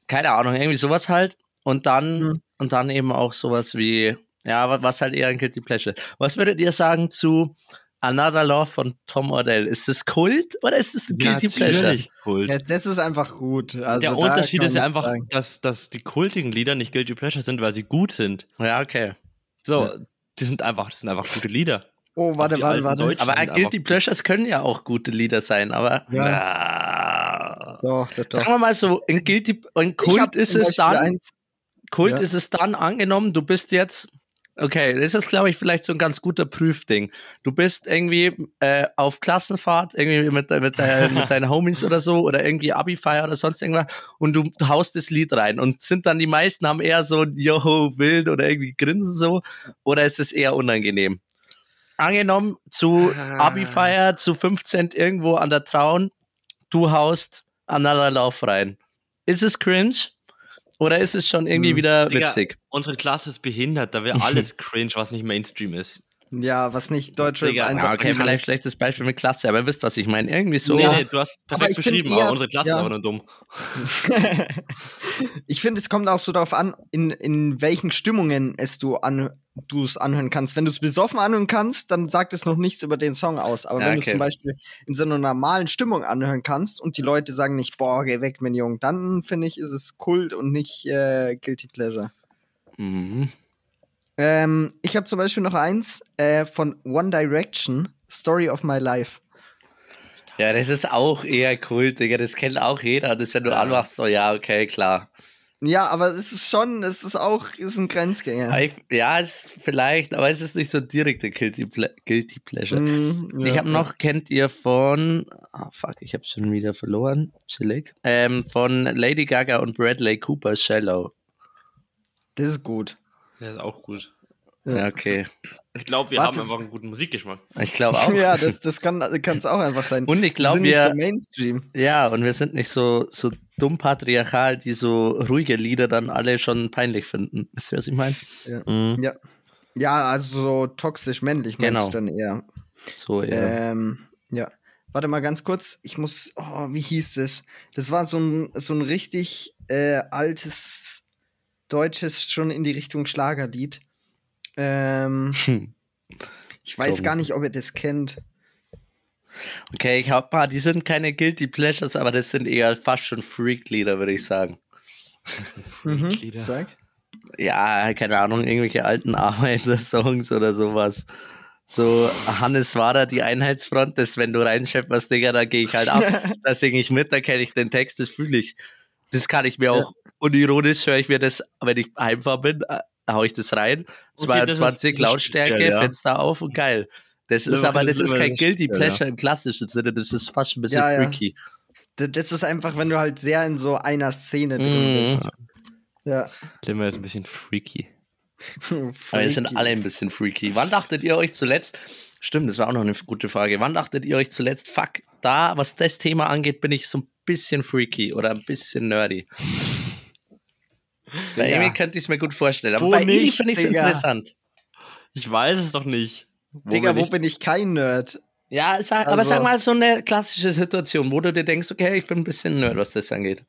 keine Ahnung, irgendwie sowas halt. Und dann, Mhm. und dann eben auch sowas wie, ja, wa- was halt eher ein Guilty Pleasure. Was würdet ihr sagen zu Another Love von Tom Odell? Ist es Kult oder ist es ein Guilty Pleasure? Natürlich Kult. Ja. das ist einfach gut. Also Der Unterschied ist ja einfach, sagen. dass, dass die kultigen Lieder nicht Guilty Pleasure sind, weil sie gut sind. Ja, okay. So, Ja. die sind einfach, das sind einfach gute Lieder. Oh, warte, warte, warte. Deutschen- Aber Guilty Pleasures können ja auch gute Lieder sein, aber Ja. Doch, doch, doch. sagen wir mal so, ein Guilty, ein Kult ist es dann, eins- Kult Ja. ist es dann angenommen, du bist jetzt, okay, das ist, glaube ich, vielleicht so ein ganz guter Prüfding. Du bist irgendwie äh, auf Klassenfahrt, irgendwie mit, mit, deinen, mit deinen Homies oder so, oder irgendwie Abi-Feier oder sonst irgendwas, und du haust das Lied rein. Und sind dann die meisten haben eher so ein Joho, wild oder irgendwie grinsen so, oder ist es eher unangenehm? Angenommen, zu Ah. Abi-Feier, zu 15 irgendwo an der Traun, du haust Another Lauf rein. Ist es cringe? Oder ist es schon irgendwie Hm. wieder Digga, witzig? Unsere Klasse ist behindert, da wäre alles cringe, was nicht Mainstream ist. Ja, was nicht Deutschrap Digga, Ja, okay, kann. vielleicht schlechtes Beispiel mit Klasse, aber ihr wisst, was ich meine. Irgendwie so. Nee, nee, du hast Aber perfekt ich find beschrieben, eher- aber unsere Klasse ja. ist einfach nur dumm. ich finde, es kommt auch so darauf an, in, in welchen Stimmungen es du an du es anhören kannst. Wenn du es besoffen anhören kannst, dann sagt es noch nichts über den Song aus. Aber Ja, wenn du es okay. zum Beispiel in so einer normalen Stimmung anhören kannst und die Leute sagen nicht, boah, geh weg, mein Junge, dann finde ich, ist es Kult und nicht äh, Guilty Pleasure. Mhm. Ähm, ich habe zum Beispiel noch eins äh, von One Direction, Story of My Life. Ja, das ist auch eher Kult, Digga. Das kennt auch jeder. Das, wenn du Ja. anmachst, so, ja, okay, klar. Ja, aber es ist schon, es ist auch, ist ein Grenzgänger. Ich, ja, es vielleicht, aber es ist nicht so direkt der Guilty, Ple Guilty Pleasure. Mm, ja. Ich habe noch, kennt ihr von, ah fuck, ich habe schon wieder verloren, chillig, ähm, von Lady Gaga und Bradley Cooper, Shallow. Das ist gut. Der ist auch gut. Ja. Ja, okay. Ich glaube, wir Warte. haben einfach einen guten Musikgeschmack. Ich glaube auch. ja, das, das kann es auch einfach sein. Und ich Wir glaube, sind nicht wir, so Mainstream. ja, und wir sind nicht so, so dumm patriarchal, die so ruhige Lieder dann alle schon peinlich finden. Wisst ihr, was ich meine? Mhm. Ja. Ja, also so toxisch männlich meinst Genau. du dann eher. So, ja. Ähm, ja. Warte mal ganz kurz. Ich muss. Oh, wie hieß das? Das war so ein, so ein richtig äh, altes deutsches, schon in die Richtung Schlagerlied. Ähm, Hm. ich weiß gar nicht, ob ihr das kennt. Okay, ich hab mal, die sind keine Guilty Pleasures, aber das sind eher fast schon Freak-Lieder, würde ich sagen. Mhm. Lieder. Sag. Ja, keine Ahnung, irgendwelche alten Arbeiter-Songs oder sowas. So, Hannes Wader, die Einheitsfront, das, wenn du reinschepperst, Digga, da gehe ich halt ab. da singe ich mit, da kenne ich den Text, das fühle ich. Das kann ich mir auch unironisch, höre ich mir das, wenn ich heimfahren bin, äh, hau ich das rein. 22 das ist Lautstärke, speziell, ja. Fenster auf und geil. Das ist Ja, aber, okay, das ist kein Guilty Pleasure im klassischen Sinne, das ist fast ein bisschen Ja, ja. freaky. Das ist einfach, wenn du halt sehr in so einer Szene drin Mhm. bist. Ja. Limmer ist ein bisschen freaky. Aber wir sind alle ein bisschen freaky. Wann dachtet ihr euch zuletzt, stimmt, das war auch noch eine gute Frage, wann dachtet ihr euch zuletzt, fuck, da, was das Thema angeht, bin ich so ein bisschen freaky oder ein bisschen nerdy? Bei Ja. Amy könnte ich es mir gut vorstellen, aber Wo bei nicht, finde ich es interessant. Ich weiß es doch nicht. Wo Digga, bin wo ich- bin ich kein Nerd? Ja, sag, aber Also- sag mal so eine klassische Situation, wo du dir denkst, okay, ich bin ein bisschen nerd, was das angeht.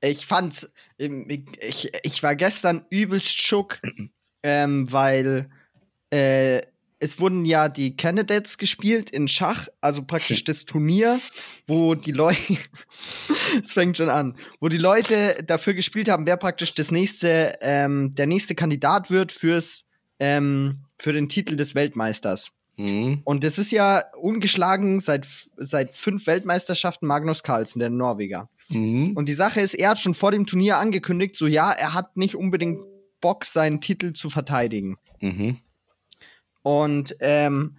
Ich fand's, ich, ich war gestern übelst schock, ähm, weil äh, es wurden ja die Candidates gespielt in Schach, also praktisch das Turnier, wo die Leute, es fängt schon an, wo die Leute dafür gespielt haben, wer praktisch das nächste, ähm, der nächste Kandidat wird fürs, ähm, für den Titel des Weltmeisters. Mhm. Und das ist ja ungeschlagen seit, seit fünf Weltmeisterschaften Magnus Carlsen, der Norweger. Mhm. Und die Sache ist, er hat schon vor dem Turnier angekündigt, so ja, er hat nicht unbedingt Bock, seinen Titel zu verteidigen. Mhm. Und ähm,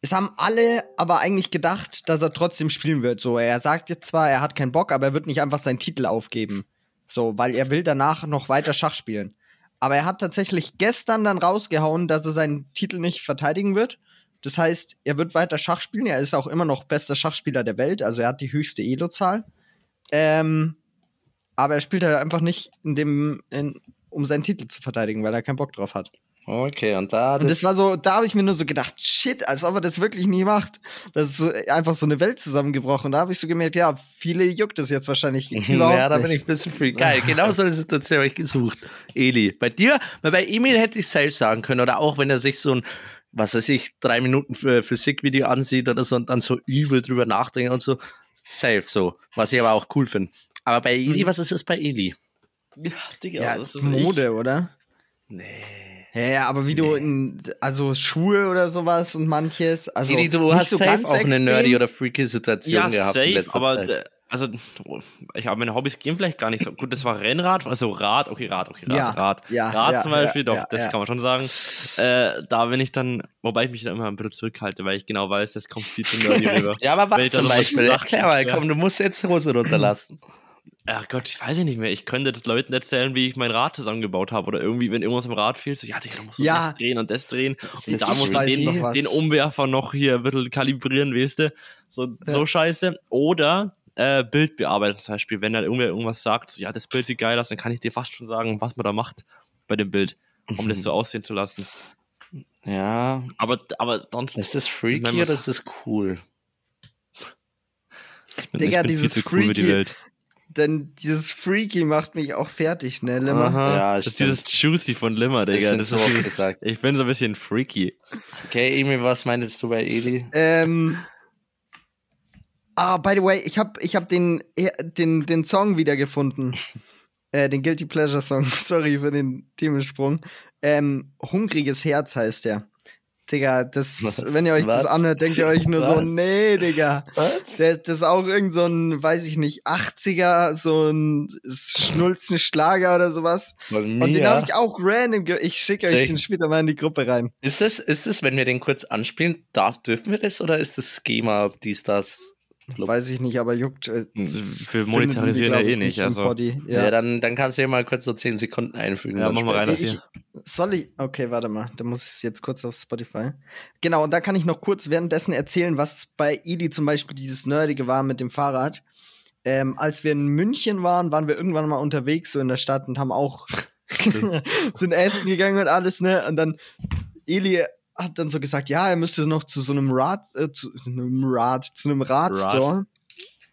es haben alle aber eigentlich gedacht, dass er trotzdem spielen wird. So, er sagt jetzt zwar, er hat keinen Bock, aber er wird nicht einfach seinen Titel aufgeben. So, weil er will danach noch weiter Schach spielen. Aber er hat tatsächlich gestern dann rausgehauen, dass er seinen Titel nicht verteidigen wird. Das heißt, er wird weiter Schach spielen. Er ist auch immer noch bester Schachspieler der Welt. Also er hat die höchste Elo-Zahl. Ähm, aber er spielt halt einfach nicht in dem, in, um seinen Titel zu verteidigen, weil er keinen Bock drauf hat. Okay, und da. Und das war so, da habe ich mir nur so gedacht, shit, als ob er das wirklich nie macht. Das ist so, einfach so eine Welt zusammengebrochen. Da habe ich so gemerkt, ja, viele juckt es jetzt wahrscheinlich überhaupt ja, da bin ich ein bisschen free. Geil, genau so eine Situation habe ich gesucht. Eli, bei dir, weil bei Emil hätte ich safe sagen können, oder auch wenn er sich so ein, was weiß ich, drei Minuten für Physikvideo ansieht oder so und dann so übel drüber nachdenkt und so, safe so, was ich aber auch cool finde. Aber bei Eli, Mhm. was ist es bei Eli? Ja, Digga, ja, das ist Mode, oder? Nee. Ja, aber wie du in, also Schuhe oder sowas und manches, also Eli, du nicht hast so safe ganz auch eine extrem. nerdy oder freaky Situation Ja, gehabt in safe, letzter aber Zeit. also ich habe meine Hobbys gehen vielleicht gar nicht so gut. Das war Rennrad, also Rad, okay, Rad, okay, Rad, Ja, Rad. ja, Rad ja, zum Beispiel, ja, doch, ja, das ja. kann man schon sagen. Äh, da bin ich dann, wobei ich mich dann immer ein bisschen zurückhalte, weil ich genau weiß, das kommt viel zu nerdy rüber. Ja, aber was zum Beispiel? sag, Erklär mal, ja. komm, du musst jetzt die Hose runterlassen. Ach Gott, ich weiß ja nicht mehr. Ich könnte das Leuten erzählen, wie ich mein Rad zusammengebaut habe. Oder irgendwie, wenn irgendwas im Rad fehlt, so, ja, Digga, da musst du Ja. das drehen und das drehen. Ich Und da muss ich den, noch den Umwerfer noch hier ein bisschen kalibrieren, weißt du? So, so Ja. scheiße. Oder äh, Bild bearbeiten zum Beispiel. Wenn dann irgendwer irgendwas sagt, so, ja, das Bild sieht geil aus, dann kann ich dir fast schon sagen, was man da macht bei dem Bild, um das so aussehen zu lassen. Ja, Aber, aber sonst. ist das freaky oder ist das cool? ich bin, Digga, ich bin dieses viel zu cool für die Freaky- Welt. Denn dieses Freaky macht mich auch fertig, ne, Limmer? Aha. Ja, das ist dieses Juicy von Limmer, Digga. Das so ist gesagt. ich bin so ein bisschen freaky. Okay, Emil, was meintest du bei Eli? Ähm. Ah, by the way, ich hab, ich hab den, äh, den, den Song wiedergefunden. äh, den Guilty Pleasure Song. Sorry für den Themensprung. Ähm, Hungriges Herz heißt der. Digga, das, wenn ihr euch das Was? anhört, denkt ihr euch nur so, Was? nee, Digga. Was? Das ist auch irgend so ein, weiß ich nicht, 80er, so ein schnulzen Schlager oder sowas. Und den habe ich auch random, ich schicke euch den später mal in die Gruppe rein. Ist es, ist es, wenn wir den kurz anspielen, darf, dürfen wir das oder ist das Schema, dies, das? Club? Weiß ich nicht, aber juckt. äh, das Für finden monetarisieren ja glaub eh ich, nicht, also. Poddy. Ja, Ja. dann, dann kannst du ja mal kurz so 10 Sekunden einfügen. Ja, dann mach mal rein, Ich, soll ich? Okay, warte mal. Da muss ich jetzt kurz auf Spotify. Genau, und da kann ich noch kurz währenddessen erzählen, was bei Eli zum Beispiel dieses Nerdige war mit dem Fahrrad. Ähm, als wir in München waren, waren wir irgendwann mal unterwegs, so in der Stadt und haben auch sind essen gegangen und alles, ne? Und dann Eli hat dann so gesagt, ja, er müsste noch zu so einem Rad, äh, zu einem Rad, zu einem Radstore.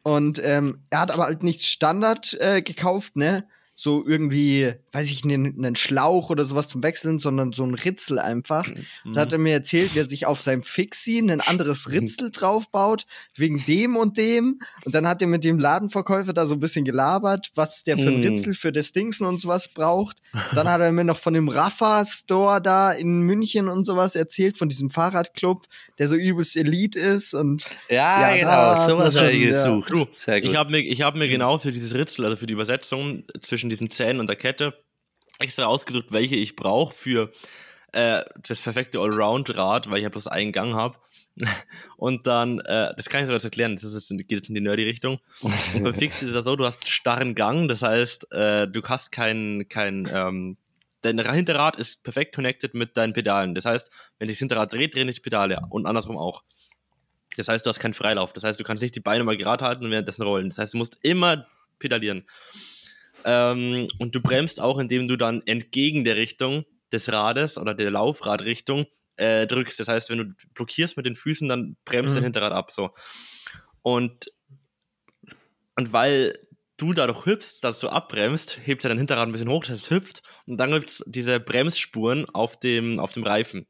Und ähm, er hat aber halt nichts Standard äh, gekauft, ne? So irgendwie weiß ich, einen, einen Schlauch oder sowas zum Wechseln, sondern so ein Ritzel einfach. Mhm. Da hat er mir erzählt, wer sich auf seinem Fixie ein anderes Ritzel draufbaut, wegen dem und dem. Und dann hat er mit dem Ladenverkäufer da so ein bisschen gelabert, was der für ein mhm. Ritzel für das Dingsen und sowas braucht. Dann hat er mir noch von dem Rafa-Store da in München und sowas erzählt, von diesem Fahrradclub, der so übelst Elite ist. Und ja, ja genau, sowas habe ich gesucht. Ja. Ich habe mir, hab mir genau für dieses Ritzel, also für die Übersetzung zwischen diesen Zähnen und der Kette, extra ausgesucht, welche ich brauche für äh, das perfekte Allround-Rad, weil ich ja bloß einen Gang habe. Und dann, äh, das kann ich sogar jetzt erklären, das jetzt, geht jetzt in die nerdy-Richtung. Und beim Fix ist ja so, du hast einen starren Gang, das heißt, äh, du hast kein, kein ähm, dein Hinterrad ist perfekt connected mit deinen Pedalen. Das heißt, wenn sich das Hinterrad dreht, drehen sich die Pedale und andersrum auch. Das heißt, du hast keinen Freilauf. Das heißt, du kannst nicht die Beine mal gerade halten und währenddessen rollen. Das heißt, du musst immer pedalieren. Ähm, und du bremst auch, indem du dann entgegen der Richtung des Rades oder der Laufradrichtung äh, drückst. Das heißt, wenn du blockierst mit den Füßen, dann bremst mhm. dein Hinterrad ab. So. Und, und weil du dadurch hüpfst, dass du abbremst, hebt ja dein Hinterrad ein bisschen hoch, dass es hüpft und dann gibt es diese Bremsspuren auf dem, auf dem Reifen.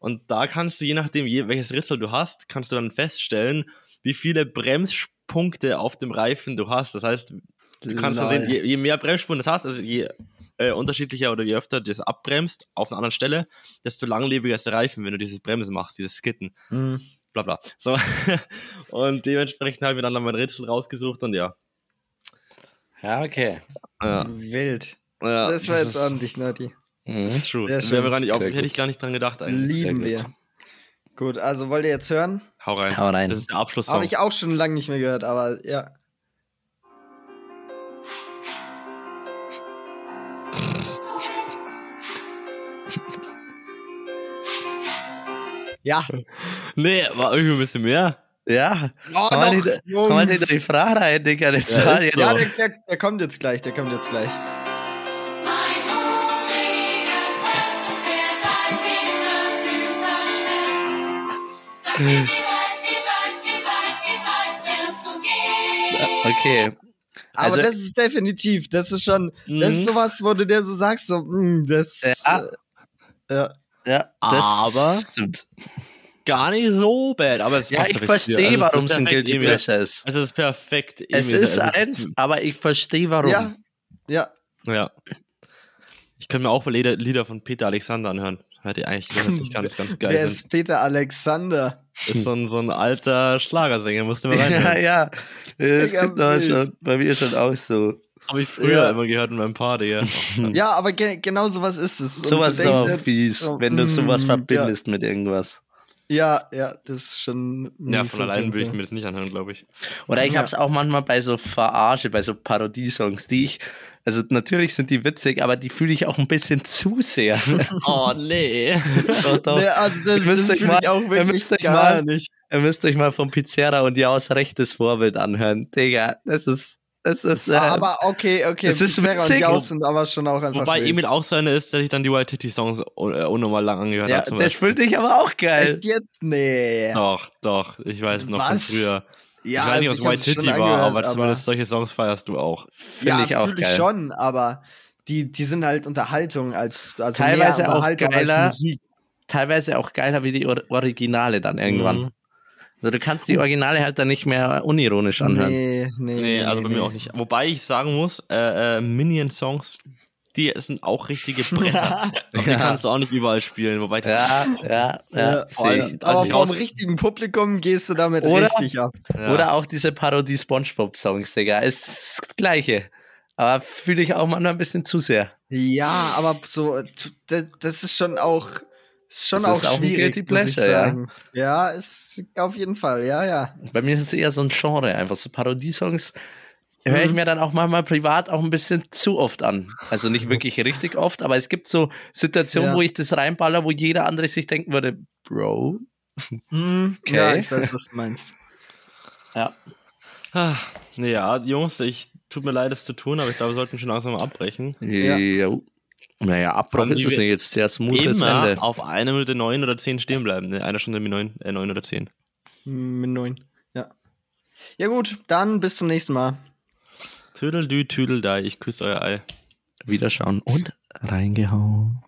Und da kannst du, je nachdem, je, welches Ritzel du hast, kannst du dann feststellen, wie viele Bremspunkte auf dem Reifen du hast. Das heißt, Du kannst da sehen, je, je, mehr Bremsspuren du hast, also je äh, unterschiedlicher oder je öfter das abbremst auf einer anderen Stelle, desto langlebiger ist der Reifen, wenn du dieses Bremsen machst, dieses Skitten. Mhm. Bla bla. So. und dementsprechend habe ich mir dann mein Rätsel rausgesucht und ja. Ja, okay. Ja. Wild. Ja, das war jetzt ordentlich nerdy. Mhm. True. Sehr schön. Gar nicht auf, hätte ich gar nicht dran gedacht eigentlich. Lieben wir. Gut, also wollt ihr jetzt hören? Hau rein. Hau rein. Das ist der Abschluss. Habe ich auch schon lange nicht mehr gehört, aber ja. Ja. Nee, war irgendwie ein bisschen mehr. Ja. Oh, kann, man nicht, kann man nicht die Frage rein, Digga? Das ja, war ja, der, der, der, kommt jetzt gleich, der kommt jetzt gleich. Okay. Aber also, das ist definitiv, das ist schon, das ist mhm. sowas, wo du dir so sagst, so, mh, mm, das. Ja. Äh, ja. ja aber stimmt. gar nicht so bad. Aber es ja, ich verstehe, also warum es ein Guilty Pleasure ist. Es ist perfekt. Es ist also eins, aber ich verstehe, warum. Ja. Ja. Ja. Ich könnte mir auch Lieder, Lieder von Peter Alexander anhören. Hätte ich eigentlich gehört, ich kann das ganz geil Wer ist Peter Alexander? Ist so ein, so ein alter Schlagersänger, musste man rein. Ja, ja. Das gibt auch schon. Bei mir ist das auch so. Habe ich früher ja. immer gehört in meinem Paar, Digga. ja, aber ge genau sowas ist es. Sowas ist auch fies, so, wenn du sowas mm, verbindest ja. mit irgendwas. Ja, ja, das ist schon. Ja, von so allein würde ich mir das nicht anhören, glaube ich. Oder ich ja. habe es auch manchmal bei so Verarsche, bei so Parodiesongs, die ich. Also natürlich sind die witzig, aber die fühle ich auch ein bisschen zu sehr. oh nee. doch, doch. Nee, also das, das fühle ich auch wirklich gar mal, nicht. Ihr müsst euch mal von Pizzeria und ja aus rechtes Vorbild anhören. Digga, das ist es ist, äh, aber okay, okay. Es ist witzig. Und sind aber schon auch einfach Wobei wild. Emil auch so eine ist, dass ich dann die White Titty Songs äh, unnormal lang angehört ja, habe. Das finde ich aber auch geil. Echt jetzt? Nee. Doch, doch. Ich weiß noch Was? von früher. Ja, ich weiß nicht, was White Titty war, aber, aber zumindest solche Songs feierst du auch. Finde ja, ich auch geil. Ich schon, aber die, die sind halt Unterhaltung als also teilweise mehr Unterhaltung auch geiler, als Musik. Teilweise auch geiler wie die Originale dann irgendwann. Mhm. Also du kannst die Originale halt dann nicht mehr unironisch anhören. Nee, nee. Nee, also bei nee. mir auch nicht. Wobei ich sagen muss, äh, äh, Minion-Songs, die sind auch richtige Bretter. ja. Die kannst du auch nicht überall spielen. Wobei das ja, ja, ja. ja aber vom richtigen Publikum gehst du damit oder, richtig ab. Ja. Oder auch diese Parodie-Spongebob-Songs, Digga. Ist das Gleiche. Aber fühle ich auch manchmal ein bisschen zu sehr. Ja, aber so, das ist schon auch ist schon das auch, ist auch schwierig, ein Pleasure, muss ich sagen. Ja. ja, ist auf jeden Fall, ja, ja. Bei mir ist es eher so ein Genre, einfach so Parodiesongs mhm. höre ich mir dann auch manchmal privat auch ein bisschen zu oft an. Also nicht wirklich richtig oft, aber es gibt so Situationen, ja. wo ich das reinballer, wo jeder andere sich denken würde, Bro. Mhm. Okay. Ja, ich weiß, was du meinst. Ja. Ach, ja, Jungs, ich tut mir leid, das zu tun, aber ich glaube, wir sollten schon langsam mal abbrechen. Ja. Naja, Abbruch ist es nicht jetzt sehr smoothes immer Ende. auf eine Minute neun oder zehn stehen bleiben. Ne? Eine Stunde mit neun, äh, neun oder zehn. Mit neun, ja. Ja gut, dann bis zum nächsten Mal. Tüdeldü, Tüdeldei, ich küsse euer Ei. Wiederschauen und reingehauen.